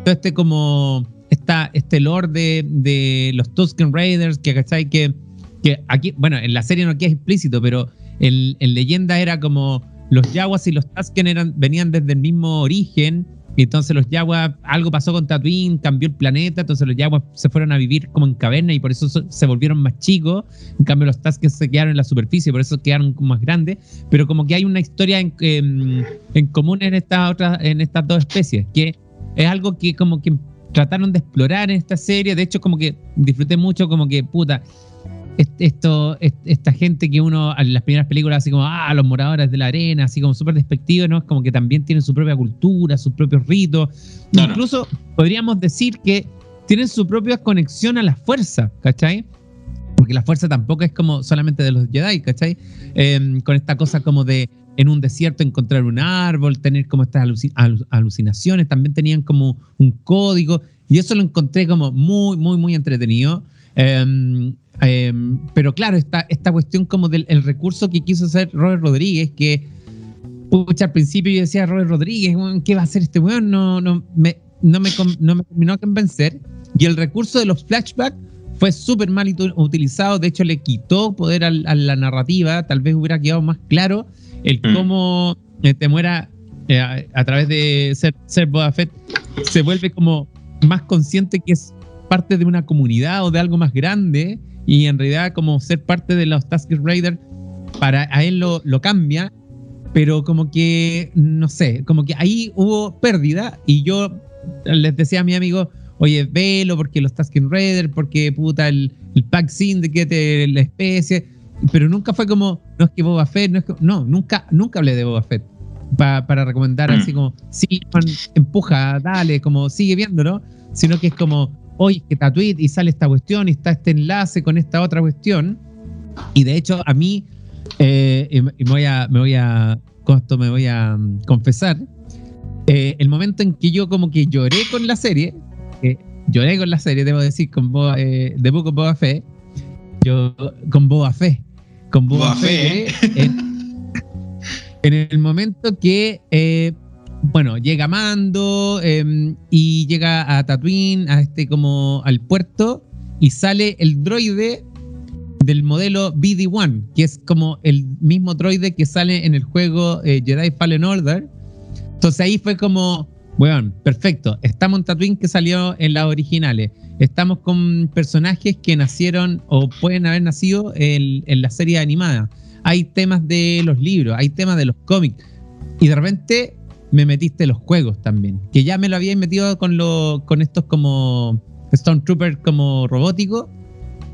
todo este como esta, este lore de, de los Tusken Raiders, que ¿cachai? Que, que aquí, bueno, en la serie no queda explícito, pero en, en leyenda era como los Yaguas y los Tusken eran, venían desde el mismo origen, y entonces los Yaguas, algo pasó con Tatooine, cambió el planeta, entonces los Yaguas se fueron a vivir como en caverna y por eso so- se volvieron más chicos, en cambio los Tusken se quedaron en la superficie, por eso quedaron más grandes, pero como que hay una historia en, en, en común en estas otras, en estas dos especies, que es algo que como que trataron de explorar en esta serie, de hecho como que disfruté mucho como que, puta, esto, est- esta gente que uno en las primeras películas así como, ah, los moradores de la arena, así como súper despectivos, ¿no? Es como que también tienen su propia cultura, sus propios ritos. Claro. Incluso podríamos decir que tienen su propia conexión a la fuerza, ¿cachai? Porque la fuerza tampoco es como solamente de los Jedi, ¿cachai? Eh, con esta cosa como de en un desierto encontrar un árbol, tener como estas aluci- alu- alucinaciones, también tenían como un código, y eso lo encontré como muy, muy, muy entretenido. Eh, eh, pero claro, esta, esta cuestión como del el recurso que quiso hacer Robert Rodríguez, que pucha, al principio yo decía Robert Rodríguez, ¿qué va a hacer este weón? No, no, me, no, me, no me terminó de convencer. Y el recurso de los flashbacks fue súper mal utilizado, de hecho le quitó poder al- a, la narrativa, tal vez hubiera quedado más claro el Mm. cómo eh, te muera eh, a, a través de ser, ser Boba Fett, se vuelve como más consciente que es parte de una comunidad o de algo más grande y en realidad como ser parte de los Tusken Raiders para a él lo, lo cambia pero como que no sé como que ahí hubo pérdida y yo les decía a mi amigo oye velo porque los Tusken Raiders porque puta el, el Pack Syndicate la especie pero nunca fue como no es que Boba Fett no es que, no nunca nunca hablé de Boba Fett pa- para recomendar Mm. así como sí Juan, empuja dale como sigue viéndolo sino que es como oye que Tatooine y sale esta cuestión y está este enlace con esta otra cuestión. Y de hecho a mí eh, y, me- voy a me voy a con esto me voy a mm, confesar eh, el momento en que yo como que lloré con la serie eh, lloré con la serie debo decir con Boba, eh, de Book of Boba Fett yo con Boba Fett con Boba, Boba Fett. en, en el momento que eh, bueno, llega Mando eh, y llega a Tatooine, a este como al puerto, y sale el droide del modelo BD-1, que es como el mismo droide que sale en el juego eh, Jedi Fallen Order. Entonces ahí fue como, bueno, perfecto, estamos en Tatooine que salió en las originales, estamos con personajes que nacieron o pueden haber nacido en, en la serie animada. Hay temas de los libros, hay temas de los cómics. Y de repente me metiste los juegos también, que ya me lo habíais metido con, lo, con estos como Stormtrooper como robótico,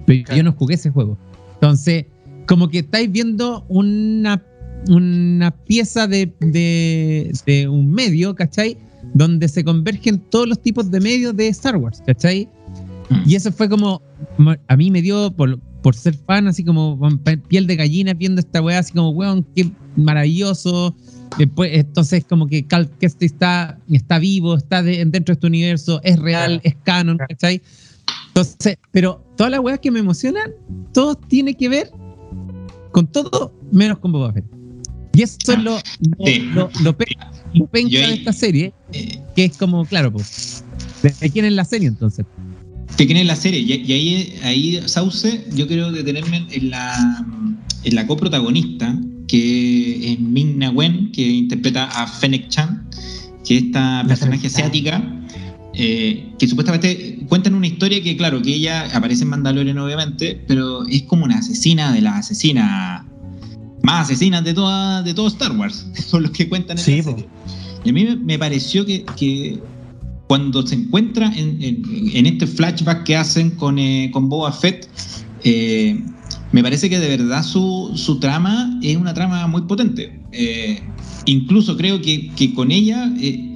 pero Claro. yo no jugué ese juego. Entonces, como que estáis viendo una, una pieza de, de, de un medio, ¿cachai? Donde se convergen todos los tipos de medios de Star Wars, ¿cachai? Mm. Y eso fue como, a mí me dio, por, por ser fan, así como piel de gallina viendo esta weá, así como, weón, qué maravilloso. Después, entonces, como que Cal Kestis está, está vivo, está de- dentro de este universo, es real, es canon, ¿cachai? Entonces, pero todas las weas que me emocionan, todo tiene que ver con todo menos con Boba Fett. Y eso es lo, lo, Sí. lo, lo lo penca de esta serie, que es como, claro, pues, ¿de quién es la serie entonces? te quedé en la serie y, y ahí, ahí Sauce, yo quiero detenerme en la, en la coprotagonista, que es Ming Na Wen, que interpreta a Fennec Chan, que es esta personaje asiática, eh, que supuestamente cuentan una historia que, claro, que ella aparece en Mandalorian, obviamente, pero es como una asesina de las asesinas más asesinas de toda, de todo Star Wars, son los que cuentan en Sí, la serie. Y a mí me, me pareció que, que cuando se encuentra en, en- en este flashback que hacen con, eh, con Boba Fett, eh, me parece que de verdad su, su trama es una trama muy potente. Eh, incluso creo que, que con ella, eh,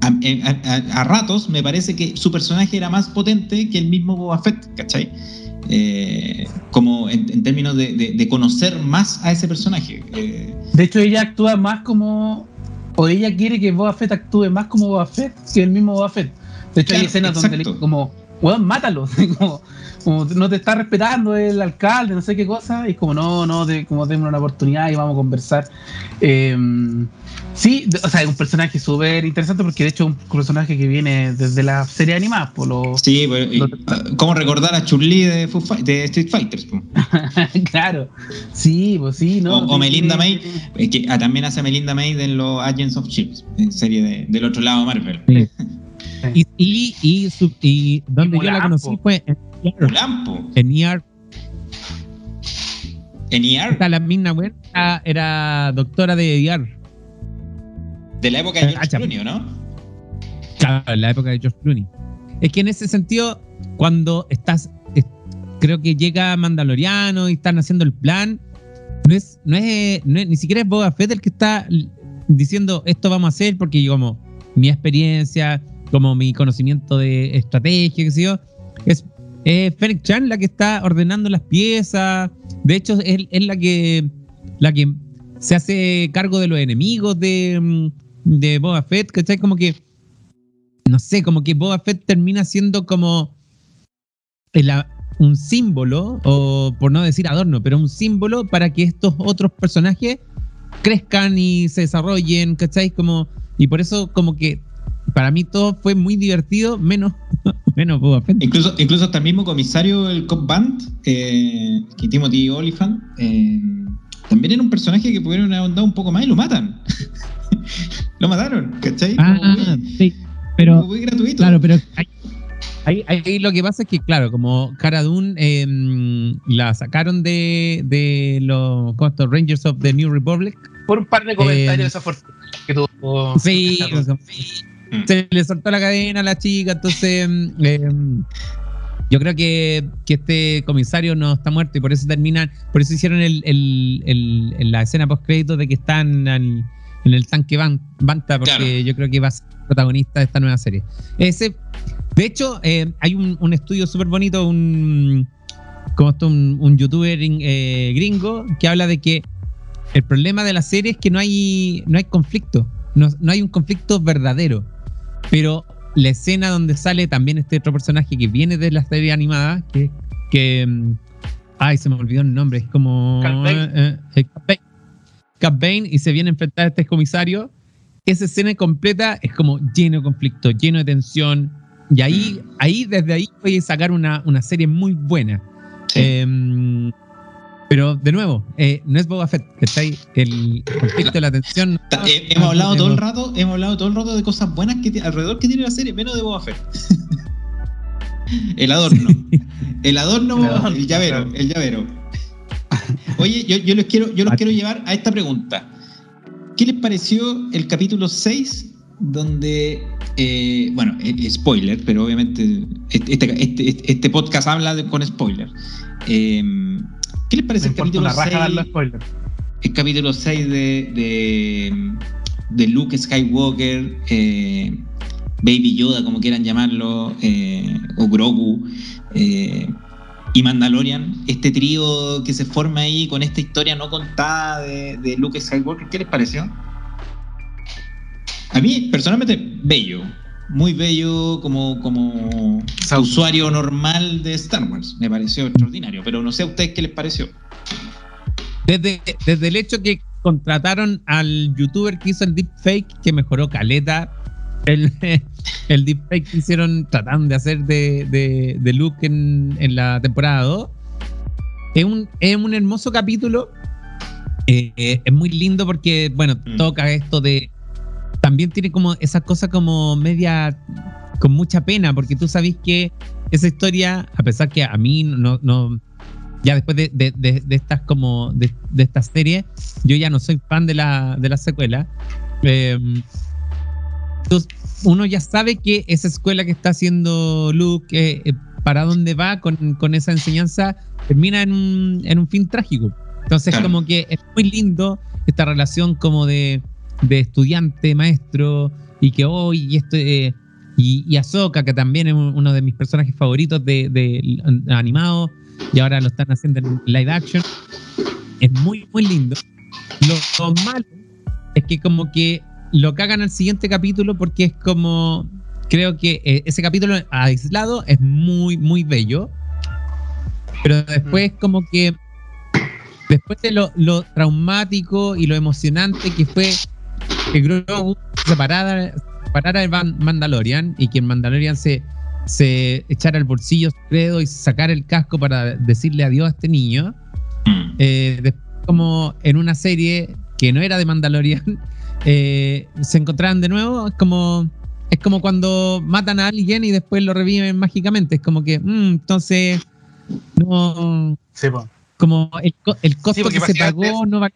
a, a- a- a ratos, me parece que su personaje era más potente que el mismo Boba Fett, ¿cachai? Eh, como en, en términos de, de- de conocer más a ese personaje. Eh, De hecho, ella actúa más como. O ella quiere que Boba Fett actúe más como Boba Fett que el mismo Boba Fett. De hecho, hay Claro, escenas donde le exacto. como, weón, mátalo. como, como no te está respetando el alcalde, no sé qué cosa. Y como, no, no, de, como denme una oportunidad y vamos a conversar. Eh, sí, de- o sea, es un personaje súper interesante porque de hecho es un personaje que viene desde la serie animada. Por lo, sí, pues, y- Lo- ¿cómo recordar a Chun-Li de, de Street Fighters? pues? claro. Sí, pues sí, ¿no? O- o Melinda May. Es que ah, también hace Melinda May en los Agents of Shield, en serie de- del otro lado de Marvel. Sí. Y, y, y, donde Y yo la conocí po. fue en ER. Mulan. En ER. En ER, la Ming-Na Wen, era, era doctora de ER. de la época de Ah, George chapa. Clooney, ¿o ¿no? Claro, en la época de George Clooney. Es que en ese sentido, cuando estás, es- creo que llega Mandaloriano y están haciendo el plan, no es, no es, no es- ni siquiera es Boba Fett el que está diciendo esto vamos a hacer porque yo como mi experiencia, como mi conocimiento de estrategia, qué sé yo, es, es Fennec Chan la que está ordenando las piezas. De hecho, es, es la que la que se hace cargo de los enemigos de, mm, de Boba Fett, ¿cachai? Como que no sé, como que Boba Fett termina siendo como el un símbolo, o por no decir adorno, pero un símbolo para que estos otros personajes crezcan y se desarrollen, ¿cachai? Como, y por eso como que para mí todo fue muy divertido, menos, menos Boba Fett. Incluso, incluso hasta el mismo comisario del Cop Band, eh, que Timothy Oliphant, eh, también era un personaje que pudieron dado un poco más y lo matan. lo mataron, ¿cachai? Como Ah, muy- sí, como pero muy gratuito. Claro, pero ahí, ahí- ahí lo que pasa es que, claro, como Cara Dune eh, la sacaron de, de los. Rangers of the New Republic. Por un par de comentarios Eh, desafortunados que tuvo. Sí, Como- se le soltó la cadena a la chica, entonces mm, eh, yo creo que, que este comisario no está muerto y por eso terminan, por eso hicieron el, el- el- la escena post crédito de que están en, en el tanque Ban- Banta, porque Claro. yo creo que va a ser protagonista de esta nueva serie. Ese, de hecho, eh, hay un, un estudio súper bonito, un, como esto, un, un youtuber eh, gringo que habla de que el problema de la serie es que no hay, no hay conflicto, no, no hay un conflicto verdadero. Pero la escena donde sale también este otro personaje que viene de la serie animada, que, que mm, ay, se me olvidó el nombre, es como Bane. eh, eh, y se viene a enfrentar a este comisario. Esa escena completa es como lleno de conflicto, lleno de tensión. Y ahí, ahí desde ahí puedes sacar una, una serie muy buena. Sí. Em, pero de nuevo, eh, no es Boba Fett, está ahí el conflicto de la tensión. Ta- eh, hemos hablado todo el rato, hemos hablado todo el rato de cosas buenas que alrededor que tiene la serie, menos de Boba Fett. el adorno. El adorno, El adorno, el llavero, claro. el llavero. Oye, yo, yo los quiero, yo los quiero llevar a esta pregunta. ¿Qué les pareció el capítulo 6 donde eh, bueno, eh, spoiler, pero obviamente este, este, este- este podcast habla de- con spoiler. Eh, ¿Qué les parece el capítulo una raja 6? dar los spoilers. el capítulo 6 de, de, de Luke Skywalker, eh, Baby Yoda, como quieran llamarlo, eh, o Grogu, eh, y Mandalorian, este trío que se forma ahí con esta historia no contada de, de Luke Skywalker, ¿qué les pareció? A mí, personalmente, bello. Muy bello como, como usuario normal de Star Wars. Me pareció extraordinario, pero no sé a ustedes qué les pareció. Desde, desde el hecho que contrataron al youtuber que hizo el deepfake, que mejoró caleta. El, el deepfake que hicieron tratando de hacer de, de, de Luke en, en la temporada 2. Es un, es un hermoso capítulo. Eh, eh, es muy lindo porque, bueno, Mm. toca esto de. También tiene como esa cosa como media. con mucha pena, porque tú sabes que esa historia, a pesar que a mí no. no ya después de, de, de- de estas como de, de esta serie, yo ya no soy fan de la, de la secuela. Eh, entonces, uno ya sabe que esa escuela que está haciendo Luke, eh, eh, para dónde va con, con esa enseñanza, termina en un, en un fin trágico. Entonces, Claro. como que es muy lindo esta relación como de, de estudiante, maestro, y que hoy, y esto, eh, y, y Ahsoka, que también es un- uno de mis personajes favoritos de, de animado, y ahora lo están haciendo en live action. Es muy, muy lindo. Lo, lo malo es que como que lo cagan al siguiente capítulo porque es como, creo que eh, ese capítulo aislado es muy, muy bello. Pero después como que, después de lo, lo traumático y lo emocionante que fue que Grogu se separara, separara de Mandalorian y que en Mandalorian se, se echara al bolsillo su credo y sacara el casco para decirle adiós a este niño. Mm. Eh, después, como en una serie que no era de Mandalorian, eh, se encontraron de nuevo. Es como, es como cuando matan a alguien y después lo reviven mágicamente. Es como que, mm, entonces, no. Sí, po. Como el, co- el costo que se pagó no pena.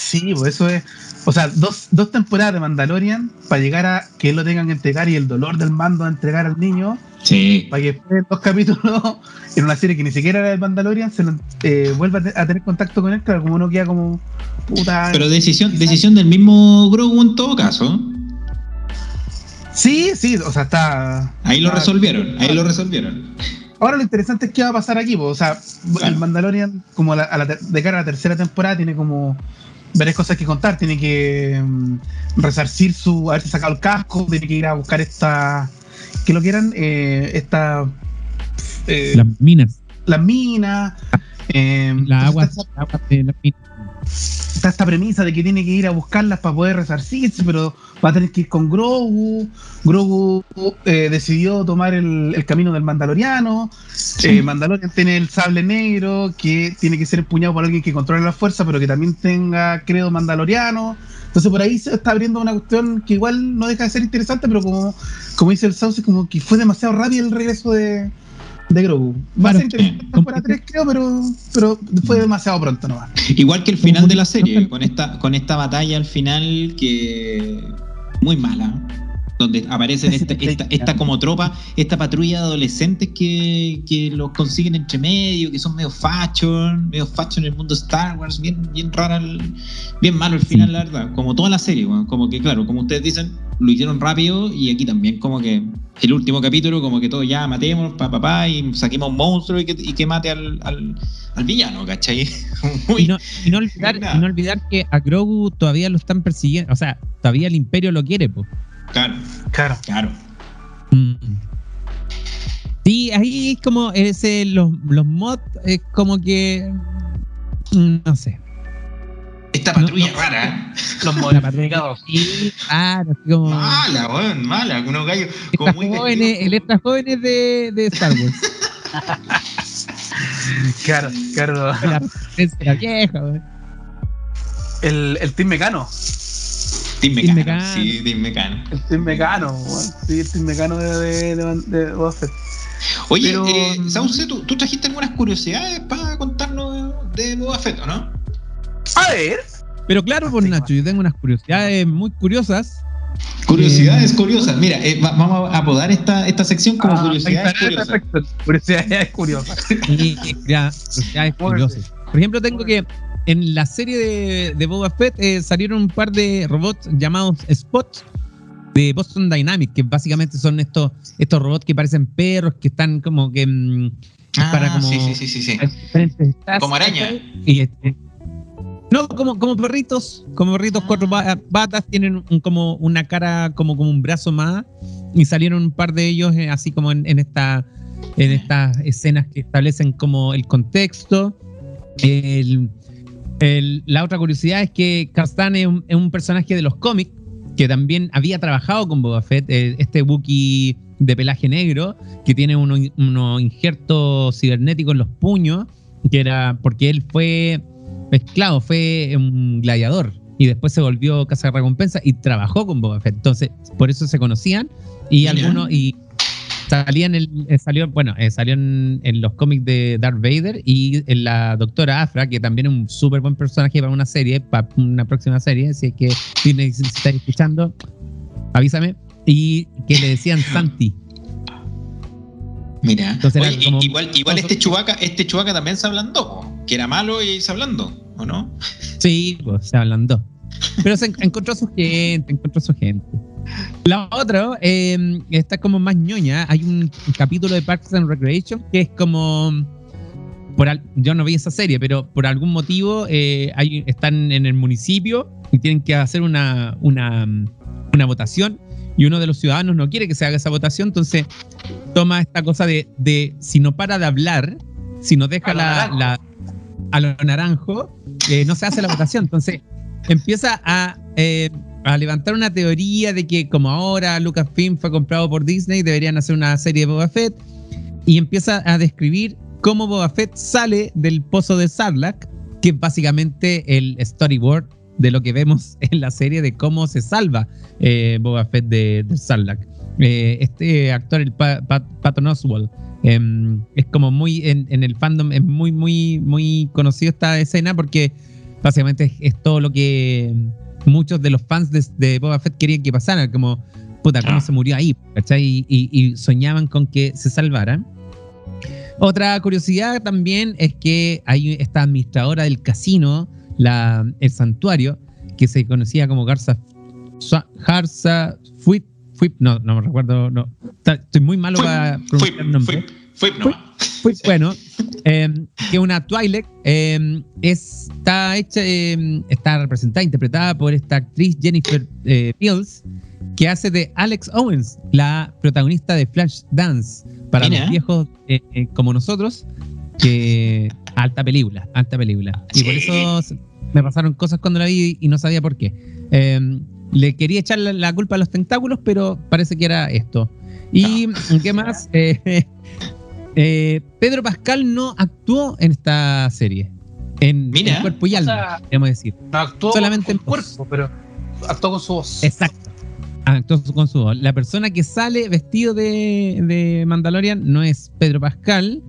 Sí, pues eso es. O sea, dos, dos temporadas de Mandalorian para llegar a que él lo tengan que entregar y el dolor del mando de entregar al niño, Sí. para que después de dos capítulos en una serie que ni siquiera era de Mandalorian se lo, eh, vuelva a, te- a tener contacto con él, claro, como uno queda como puta. Pero decisión, quizás- decisión del mismo Grogu en todo caso. Sí, sí, o sea, está. Ahí lo está- resolvieron, ahí lo resolvieron. Ahora lo interesante es qué va a pasar aquí, po. o sea, Claro. el Mandalorian, como a la- a la de cara a la tercera temporada, tiene como varias cosas que contar. Tiene que mm, resarcir su. haberse sacado el casco, tiene que ir a buscar esta. que lo quieran, eh, esta. eh, Las minas, las minas. eh, las entonces aguas, está, las aguas de las minas. Está esta premisa de que tiene que ir a buscarlas para poder resarcirse, pero va a tener que ir con Grogu. Grogu eh, decidió tomar el, el camino del Mandaloriano. Eh, Mandalorian tiene el sable negro que tiene que ser empuñado por alguien que controle la fuerza, pero que también tenga credo mandaloriano. Entonces por ahí se está abriendo una cuestión que igual no deja de ser interesante, pero como, como dice el Sauce, como que fue demasiado rápido el regreso de, de Grogu. Va Claro. a ser interesante la temporada 3, creo, pero, pero fue demasiado pronto nomás. Igual que el final de la serie, con esta, con esta batalla al final que muy mala, donde aparecen esta, esta, esta como tropa, esta patrulla de adolescentes que, que los consiguen entre medio, que son medio fashion, medio fashion en el mundo Star Wars, bien, bien rara, el- bien malo el final, Sí. la verdad. Como toda la serie, como que claro, como ustedes dicen, lo hicieron rápido y aquí también como que el último capítulo, como que todos ya matemos, pa, pa, pa, y saquemos un monstruo y que, y que mate al, al, al villano, ¿cachai? Muy- Y no, y no olvidar, y no olvidar que a Grogu todavía lo están persiguiendo, o sea, todavía el imperio lo quiere, pues. Claro, Claro. claro. Mm. Sí, ahí es como ese, los, los mods, es como que. mm, No sé. Esta No, patrulla no. rara, ¿eh? Los La patrulla. Sí, claro, así como. mala, weón, mala, unos gallos como Estas muy jóvenes, el extra jóvenes de, de Star Wars. Claro, claro. la era vieja, güey. El, el Team Mecano. Team Team Mecano, Mecano. sí, Team Mecano. El Team Mecano. Sí, el Team Mecano de, de, de, de Boba Fett. Oye, Pero- eh, Sauce, ¿tú, tú trajiste algunas curiosidades para contarnos de Boba Fett, ¿o no? A ver. Pero claro, pues Sí, Nacho, yo tengo unas curiosidades muy curiosas. Curiosidades curiosas. Mira, eh, va- vamos a apodar esta, esta sección como Ah, curiosidades curiosas. perfecto. Curiosidades curiosas. Y, ya, curiosidades curiosas. Por ejemplo, tengo que en la serie de, de Boba Fett eh, salieron un par de robots llamados Spot de Boston Dynamics, que básicamente son estos, estos robots que parecen perros, que están como que mm, Ah, para como sí, sí, sí, sí, Como araña. Y, este, no, como, como perritos, como perritos, cuatro Ah. ba- patas, tienen un- como una cara, como, como un brazo más, y salieron un par de ellos eh, así como en, en esta en estas escenas que establecen como el contexto. El- el- la otra curiosidad es que Karstan es un, es un personaje de los cómics que también había trabajado con Boba Fett, eh, este Wookiee de pelaje negro, que tiene unos unos injertos cibernéticos en los puños, que era porque él fue esclavo, fue un gladiador y después se volvió casa de recompensa y trabajó con Boba Fett. Entonces, por eso se conocían y Mira. algunos y salían el eh, salió bueno eh, salió en, en los cómics de Darth Vader y en la doctora Afra que también es un súper buen personaje para una serie para una próxima serie así que si si estáis escuchando avísame y que le decían Santi Mira. Entonces era Oye, como- igual, igual este Chubaca, este Chubaca también se ablandó, que era malo y se ablandó, ¿o no? Sí, pues se ablandó. Pero se en- encontró su gente, encontró su gente. La otra, eh, está como más ñoña. Hay un capítulo de Parks and Recreation que es como. Por al- yo no vi esa serie, pero por algún motivo eh, hay- están en el municipio y tienen que hacer una, una, una votación y uno de los ciudadanos no quiere que se haga esa votación, entonces toma esta cosa de, de si no para de hablar, si no deja A lo la, naranjo. la- a lo naranjo, eh, no se hace la votación. Entonces empieza a, eh, a levantar una teoría de que como ahora Lucasfilm fue comprado por Disney, deberían hacer una serie de Boba Fett y empieza a describir cómo Boba Fett sale del pozo de Sarlacc, que es básicamente el storyboard de lo que vemos en la serie de cómo se salva eh, Boba Fett de, de Sarlacc. Eh, este actor, el Pa- Pa- Patton Oswalt, em, es como muy en, en el fandom, es muy, muy, muy conocido esta escena porque básicamente es, es todo lo que muchos de los fans de, de Boba Fett querían que pasara, como, puta, cómo Ah. se murió ahí, ¿cachai? Y, y- y soñaban con que se salvara. Otra curiosidad también es que hay esta administradora del casino, la, el santuario, que se conocía como Garza Garza Fuit, Fuit, no, no me recuerdo, no, estoy muy malo para pronunciar el nombre. Fue, no. Bueno, eh, que una Twi'lek eh, está hecha, eh, está representada, interpretada por esta actriz Jennifer eh, Beals, que hace de Alex Owens, la protagonista de Flash Dance, para Mira. los viejos eh, eh, como nosotros, que alta película, alta película. Y por eso me pasaron cosas cuando la vi y no sabía por qué. Eh, le quería echar la, la culpa a los tentáculos, pero parece que era esto. ¿Y qué más? Eh, Pedro Pascal no actuó en esta serie. En, Mira. en cuerpo y alma, sea, podemos decir. No actuó Solamente con en su cuerpo, pero actuó con su voz. Exacto. Actuó con su voz. La persona que sale vestido de, de Mandalorian no es Pedro Pascal.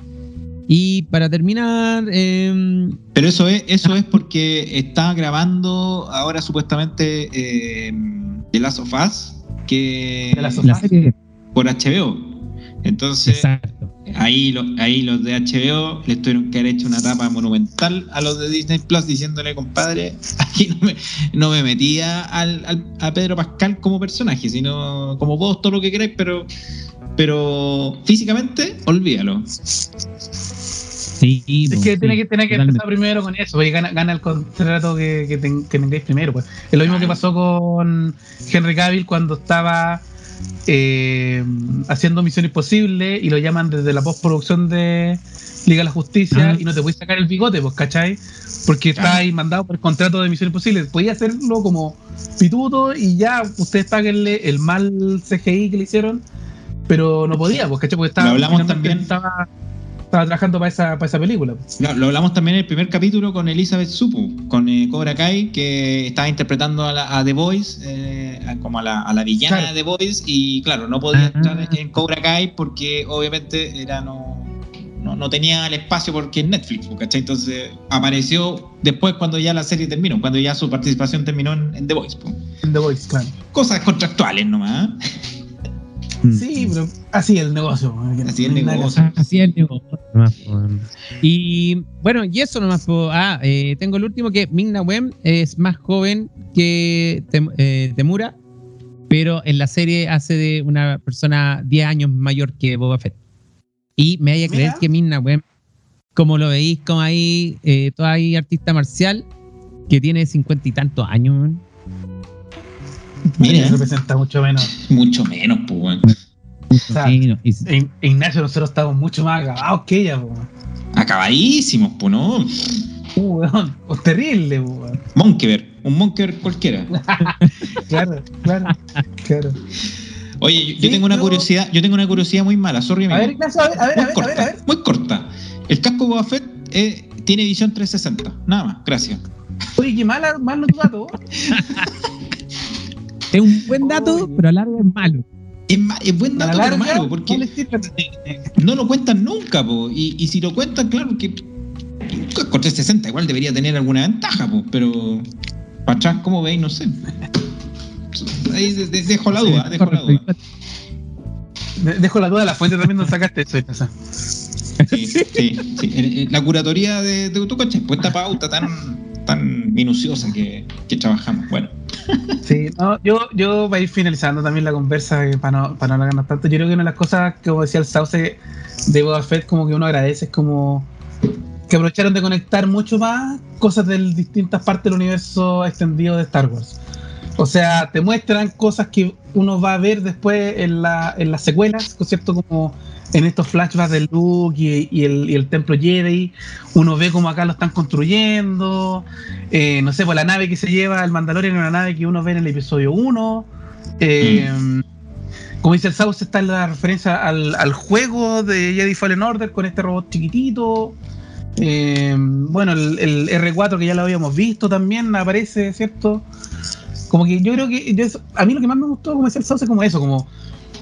Y para terminar, eh, Pero eso es, eso es porque está grabando ahora supuestamente eh, The Last of Us, que The Last of la Us. por HBO. Entonces, Exacto. Ahí, lo- ahí los de HBO les tuvieron que haber hecho una tapa monumental a los de Disney Plus diciéndole, compadre, aquí no me, no me metía al, al- a Pedro Pascal como personaje, sino como vos, todo lo que queráis, pero, pero físicamente, olvídalo. Sí, Es que sí, tiene que, tiene que totalmente. empezar primero con eso, porque gana, gana el contrato que, que, ten- que tengáis primero. Pues. Es lo mismo que pasó con Henry Cavill cuando estaba eh, haciendo Misión Imposible y lo llaman desde la postproducción de Liga de la Justicia Ah. y no te puedes sacar el bigote, pues, ¿cachai? Porque está ahí mandado por el contrato de Misión Imposible. Podía hacerlo como pituto y ya ustedes paguenle el mal CGI que le hicieron, pero no podía, pues, ¿cachai? Porque estaba, Lo hablamos también. estaba, estaba trabajando para esa, para esa película. lo hablamos también en el primer capítulo con Elizabeth Supu, con eh, Cobra Kai, que estaba interpretando a, la- a The Voice, eh, a- como a la, a la villana Claro. de The Voice, y claro, no podía Ah. entrar en Cobra Kai porque obviamente era no, no, no tenía el espacio porque Netflix, ¿cachai? Entonces apareció después cuando ya la serie terminó, cuando ya su participación terminó en, en The Voice. po. En The Voice, claro. Cosas contractuales nomás. Mm. Sí, pero así es el negocio. Así es el negocio. Así es el negocio. Y bueno, y eso nomás. Ah, eh, tengo el último que Ming-Na Wen es más joven que Tem- eh, Temura, pero en la serie hace de una persona 10 años mayor que Boba Fett. Y me vaya a creer que Ming-Na Wen, como lo veis, como ahí, eh, toda ahí artista marcial, que tiene cincuenta y tantos años. Mira. Se representa mucho menos. Mucho menos, pues, weón. sea, Sí, no, y- En Ignacio, nosotros estamos mucho más acabados que ella, po. Acabadísimos, pues, ¿no? Uh, weón, pues terrible, weón. Monkever, un Monkever cualquiera. Claro, claro, claro. Oye, yo, tengo una yo- curiosidad, yo tengo una curiosidad muy mala, sorry, A ver, Ignacio, a ver, a ver, muy a ver, a corta, ver, a ver. muy corta. El casco Boba Fett eh, tiene visión 360, nada más, gracias. Oye, qué mala, malo tu dato. es un buen dato, pero a largo es malo. Es, ma- es buen dato, pero malo, porque no no lo cuentan nunca, po. Y, y si lo cuentan, claro que casco 360 igual debería tener alguna ventaja, po, pero para atrás, ¿cómo veis? No sé. Ahí de- de- dejo la duda, dejo la duda. De- Dejo la duda de la fuente también donde sacaste eso. Sí, sí, sí. La curatoría de, de tu coche, pues esta pauta tan, tan minuciosa que, que trabajamos. Bueno, Sí, no, yo, yo para ir finalizando también la conversa, eh, para no, para no alargarnos tanto, yo creo que una de las cosas que, como decía el Sauce de Boba Fett, como que uno agradece, es como que aprovecharon de conectar mucho más cosas de distintas partes del universo extendido de Star Wars. O sea, te muestran cosas que uno va a ver después en, la, en las secuelas, ¿cierto? Como en estos flashbacks de Luke y, y el, y el templo Jedi, uno ve como acá lo están construyendo, eh, no sé, pues la nave que se lleva el Mandalorian es una nave que uno ve en el episodio 1. eh, Como dice el Sauce, está la referencia al, al juego de Jedi Fallen Order con este robot chiquitito. Eh, bueno, el, el R4 que ya lo habíamos visto también aparece, ¿cierto? Como que yo creo que yo a mí lo que más me gustó, como decía el Sauce, es como eso, como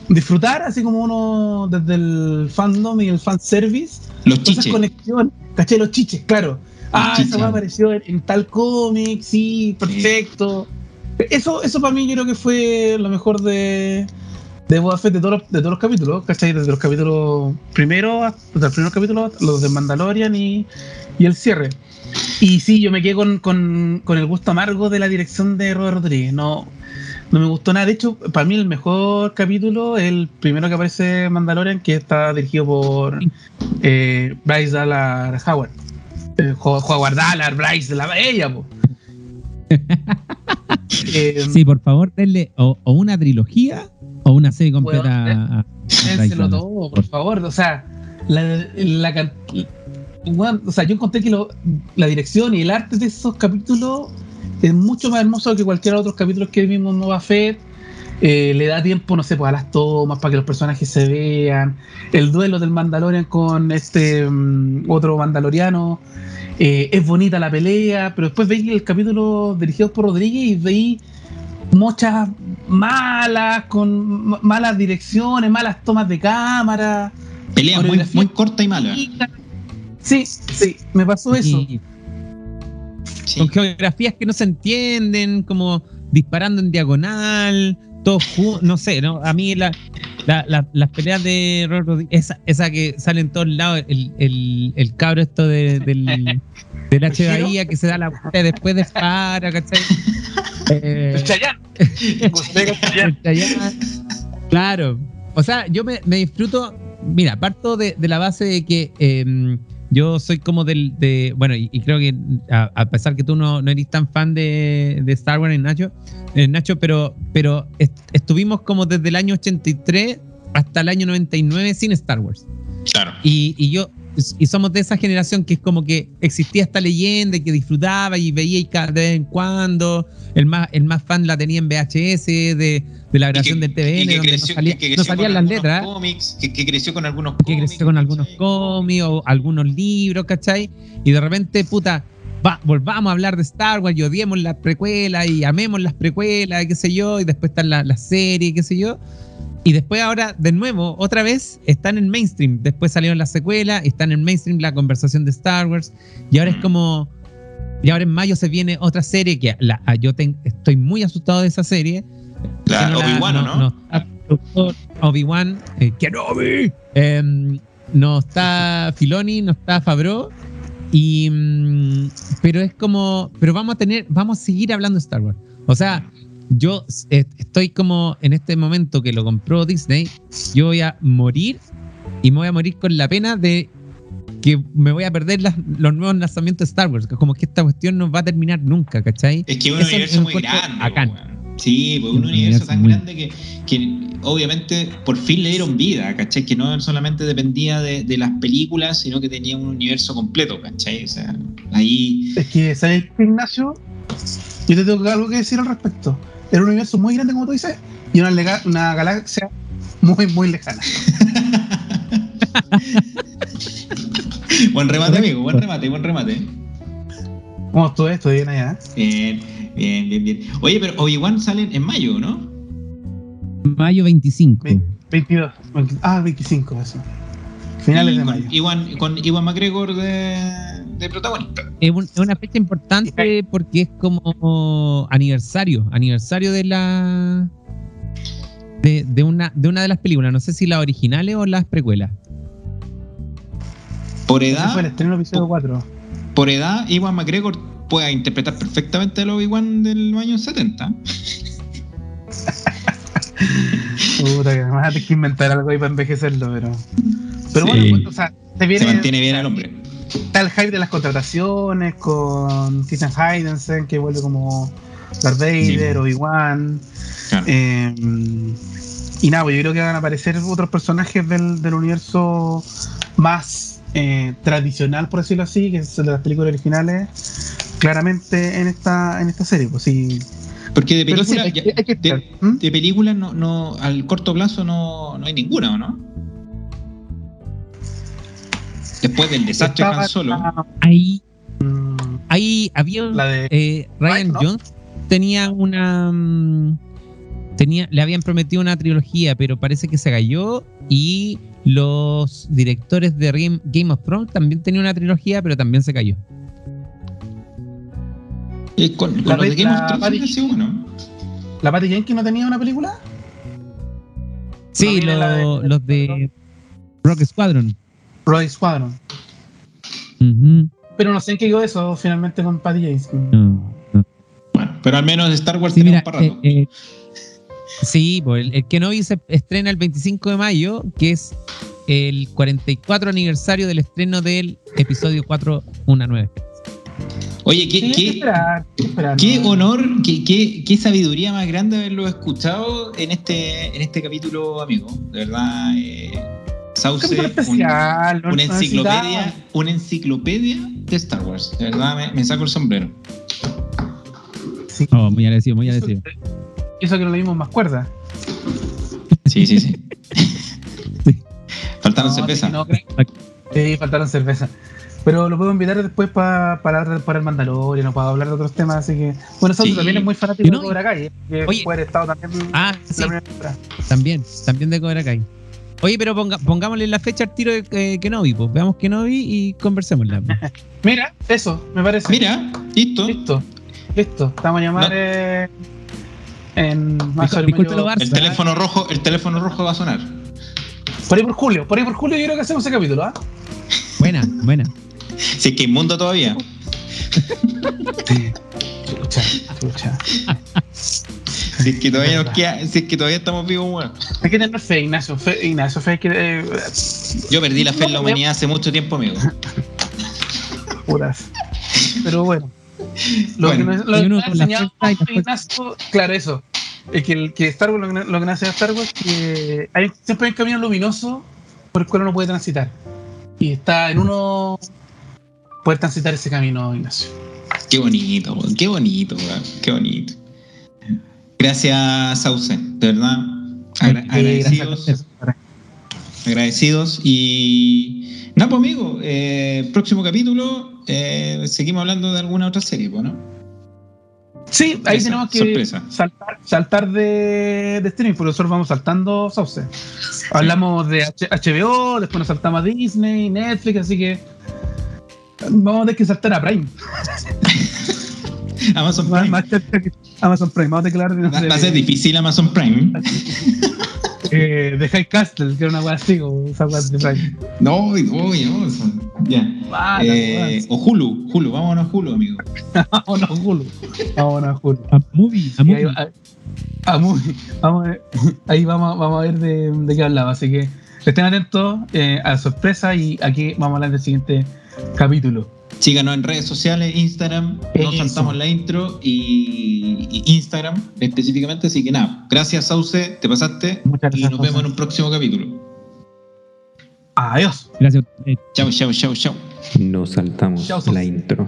disfrutar, así como uno desde el fandom y el fanservice, los chiches. conexiones, ¿caché? Los chiches, claro. Ah, chiches. esa weá apareció en, en tal cómic, sí, perfecto. Eso, eso para mí yo creo que fue lo mejor de, de Boba Fett de todos los, de todos los capítulos, ¿cachai? Desde los capítulos primero, hasta- el primer capítulo, los de Mandalorian y, y el cierre. Y sí, yo me quedé con, con, con el gusto amargo de la dirección de Robert Rodríguez. No, no me gustó nada. De hecho, para mí el mejor capítulo es el primero que aparece Mandalorian, que está dirigido por eh, Bryce Dallas Howard. Eh, Howard Dallas, Bryce de la ella, po. Eh, Sí, por favor, denle o, o una trilogía o una serie completa. A- a- a Dénselo todo, por favor. O sea, la, la o sea, yo encontré que lo- la dirección y el arte de esos capítulos es mucho más hermoso que cualquier otro capítulo que vimos en Nova Fett. Eh, le da tiempo, no sé, pues a las tomas para que los personajes se vean. El duelo del Mandalorian con este mm, otro Mandaloriano. Eh, es bonita la pelea, pero después veis el capítulo dirigido por Rodríguez y veis muchas malas, con ma- malas direcciones, malas tomas de cámara. Pelea muy, muy corta y mala. Sí, sí, me pasó eso. Y Sí. Con geografías que no se entienden, como disparando en diagonal, todos ju- no sé, ¿no? A mí la, la- la- las peleas de Robert Rodríguez, esa, esa que sale en todos lados, el, el, el cabro esto de- del, del H. giro? Bahía que se da la vuelta después dispara, ¿cachai? Eh, El Chayanne. Claro. O sea, yo me, me disfruto. Mira, parto de, de la base de que eh, yo soy como del. De, bueno, y, y creo que a, a pesar que tú no, no eres tan fan de, de Star Wars, Nacho, eh, Nacho pero, pero est- estuvimos como desde el año 83 hasta el año 99 sin Star Wars. Claro. Y, y yo, y somos de esa generación que es como que existía esta leyenda y que disfrutaba y veía y cada vez en cuando. El más, el más fan la tenía en VHS de, de la grabación del TVN, y que donde creció- no, salía- que- que no salían con las letras, Cómics, que, que creció con algunos que cómics. creció con algunos cómics o algunos libros, ¿cachai? Y de repente, puta, va, volvamos a hablar de Star Wars y odiemos las precuelas y amemos las precuelas y qué sé yo, y después están las la series, qué sé yo. Y después ahora, de nuevo, otra vez, está en mainstream. Después salieron las secuelas, está en mainstream la conversación de Star Wars. Y ahora es como... Y ahora en mayo se viene otra serie que la, ah, yo estoy muy asustado de esa serie. La no Obi-Wan, ¿o ¿no? el productor Obi-Wan, eh, Kenobi. Em, no está Filoni, no está Favreau. Y, mm, pero es como, pero vamos a tener, vamos a seguir hablando de Star Wars. O sea, yo eh, estoy como en este momento que lo compró Disney, yo voy a morir y me voy a morir con la pena de que me voy a perder las- los nuevos lanzamientos de Star Wars. que Como que esta cuestión no va a terminar nunca, ¿cachai? Es que es un Eso universo muy grande. weón. Sí, pues un Un universo universo tan muy- grande que, que obviamente por fin le dieron vida, ¿cachai? Que no solamente dependía de, de las películas, sino que tenía un universo completo, ¿cachai? O sea, ahí. Es que, ¿sabes, Ignacio? Yo te tengo algo que decir al respecto. Era un universo muy grande, como tú dices, y una, lega- una galaxia muy, muy lejana. buen remate, amigo, buen remate, buen remate. ¿Cómo estuvo esto? Bien allá. Bien, bien, bien, bien. Oye, pero Obi-Wan sale en mayo, ¿no? Mayo 25. Ve- 22. 20 ah, 25, eso. Finales Y de con mayo. Iwan, con Iwan McGregor de, de protagonista. Es, un- es una fecha importante porque es como aniversario, aniversario de la de, de una de una de las películas, no sé si las originales o las precuelas. Por Ese fue el edad, estreno episodio 4. por edad, Iwan McGregor puede interpretar perfectamente el Obi-Wan del año 70. Puta, que me vas a tener que inventar algo ahí para envejecerlo, pero. Pero Sí. bueno, pues, o sea, se viene. Se mantiene bien el hombre. Está el hype de las contrataciones con Christian Heidensen, que vuelve como Darth Vader, Sí. Obi-Wan. Claro. Eh, y nada, pues yo creo que van a aparecer otros personajes del, del universo más eh, tradicional, por decirlo así, que es el de las películas originales, claramente en esta, en esta serie. Pues sí. Porque de Pero sí, película, hay, que- hay que de. ¿Mm? de película no, no, al corto plazo no, no hay ninguna, ¿o no? Después del desastre de Han Solo. Ahí mm, ahí había la de. eh, Ryan ¿no? Jones tenía una mm, tenía le habían prometido una trilogía, pero parece que se cayó y los directores de Game, Game of Thrones también tenían una trilogía, pero también se cayó. Eh, con con La los de of Thrones Patty- siempre ha sido bueno. ¿La Patty Jenkins no tenía una película? Sí, viene la de- lo- los de Rock Squadron. Roy Squadron. Pero no sé en qué quedó eso finalmente con Patty. No, no. Bueno, pero al menos Star Wars Sí, mira, para rato. eh, eh, sí, pues el, el Kenobi se estrena el 25 de mayo, que es el 44 aniversario del estreno del episodio 4, una nueva. Oye, ¿qué, Sí, hay que qué, esperar, hay que esperar, qué ¿no? honor, qué, qué, qué sabiduría más grande haberlo escuchado en este, en este capítulo, amigo. De verdad, eh, Sauce, un- no- una enciclopedia, una enciclopedia de Star Wars. De verdad, me, me saco el sombrero. Sí. Oh, muy agradecido, muy agradecido. eso que no le dimos más cuerda. Sí, sí, sí. Faltaron No, cerveza. sí, no, crack. Sí, faltaron cerveza. Pero lo puedo invitar después pa- para hablar para el Mandalorian o para hablar de otros temas. Así que, bueno, Sauce Sí. también es muy fanático Y no, de Cobra Kai. Que oye. puede haber estado también Ah, sí, también, también de Cobra Kai. Oye, pero ponga- pongámosle la fecha al tiro de eh, Kenobi, pues veamos Kenobi y conversémosla. Mira, eso, me parece. Mira, listo. Listo, listo. Estamos a llamar No. eh, en más. El teléfono rojo, el teléfono rojo va a sonar. Por ahí por julio, por ahí por julio yo creo que hacemos ese capítulo, ¿ah? Buena, buena. Si es que inmundo todavía. Chucha, chucha. Si es que todavía nos queda, si es que todavía estamos vivos, bueno. Hay que tener fe, Ignacio. Fe, Ignacio, fe que. Eh, Yo perdí la fe en la humanidad hace mucho tiempo, amigo. puras. Pero bueno. Lo Bueno. que nos, lo que uno la enseñado Ignacio, claro, eso. Es que, el, que Star Wars, lo que, lo que hace a Star Wars, que hay, siempre hay un camino luminoso por el cual uno puede transitar. Y está en uno poder transitar ese camino, Ignacio. Qué bonito, weón, qué bonito, weón, qué bonito. Gracias, Sauce, de verdad. Agra- Sí, agradecidos, agradecidos. Y nada, pues, amigo, eh, próximo capítulo eh, seguimos hablando de alguna otra serie, pues, ¿no? Sí, ahí Esa, tenemos que sorpresa. saltar, saltar de, de streaming, porque nosotros vamos saltando Sauce. Hablamos de H- HBO, después nos saltamos a Disney, Netflix, así que vamos a tener que saltar a Prime. Amazon Prime. más cerca que Amazon Prime, vamos a declarar de, no Va, a ser difícil Amazon Prime. eh, de High Castle, que era una weá así, o esa weá de Prime. No, no. eso- Ya. Ah, Eh, o Hulu, Hulu, vámonos a Hulu, amigo. Vámonos, Hulu. Vámonos, Hulu. A movie, a ahí, movie. vamos a ver- ahí vamos, vamos a ver de, de qué hablaba. Así que estén atentos eh, a la sorpresa y aquí vamos a hablar del siguiente capítulo. Síganos en redes sociales, Instagram, nos saltamos la intro y, y Instagram específicamente. Así que nada, gracias Sauce, te pasaste Muchas y gracias. nos vemos en un próximo capítulo. Adiós. Gracias. Chao, chao, chao, chao. Nos saltamos Sos. la intro.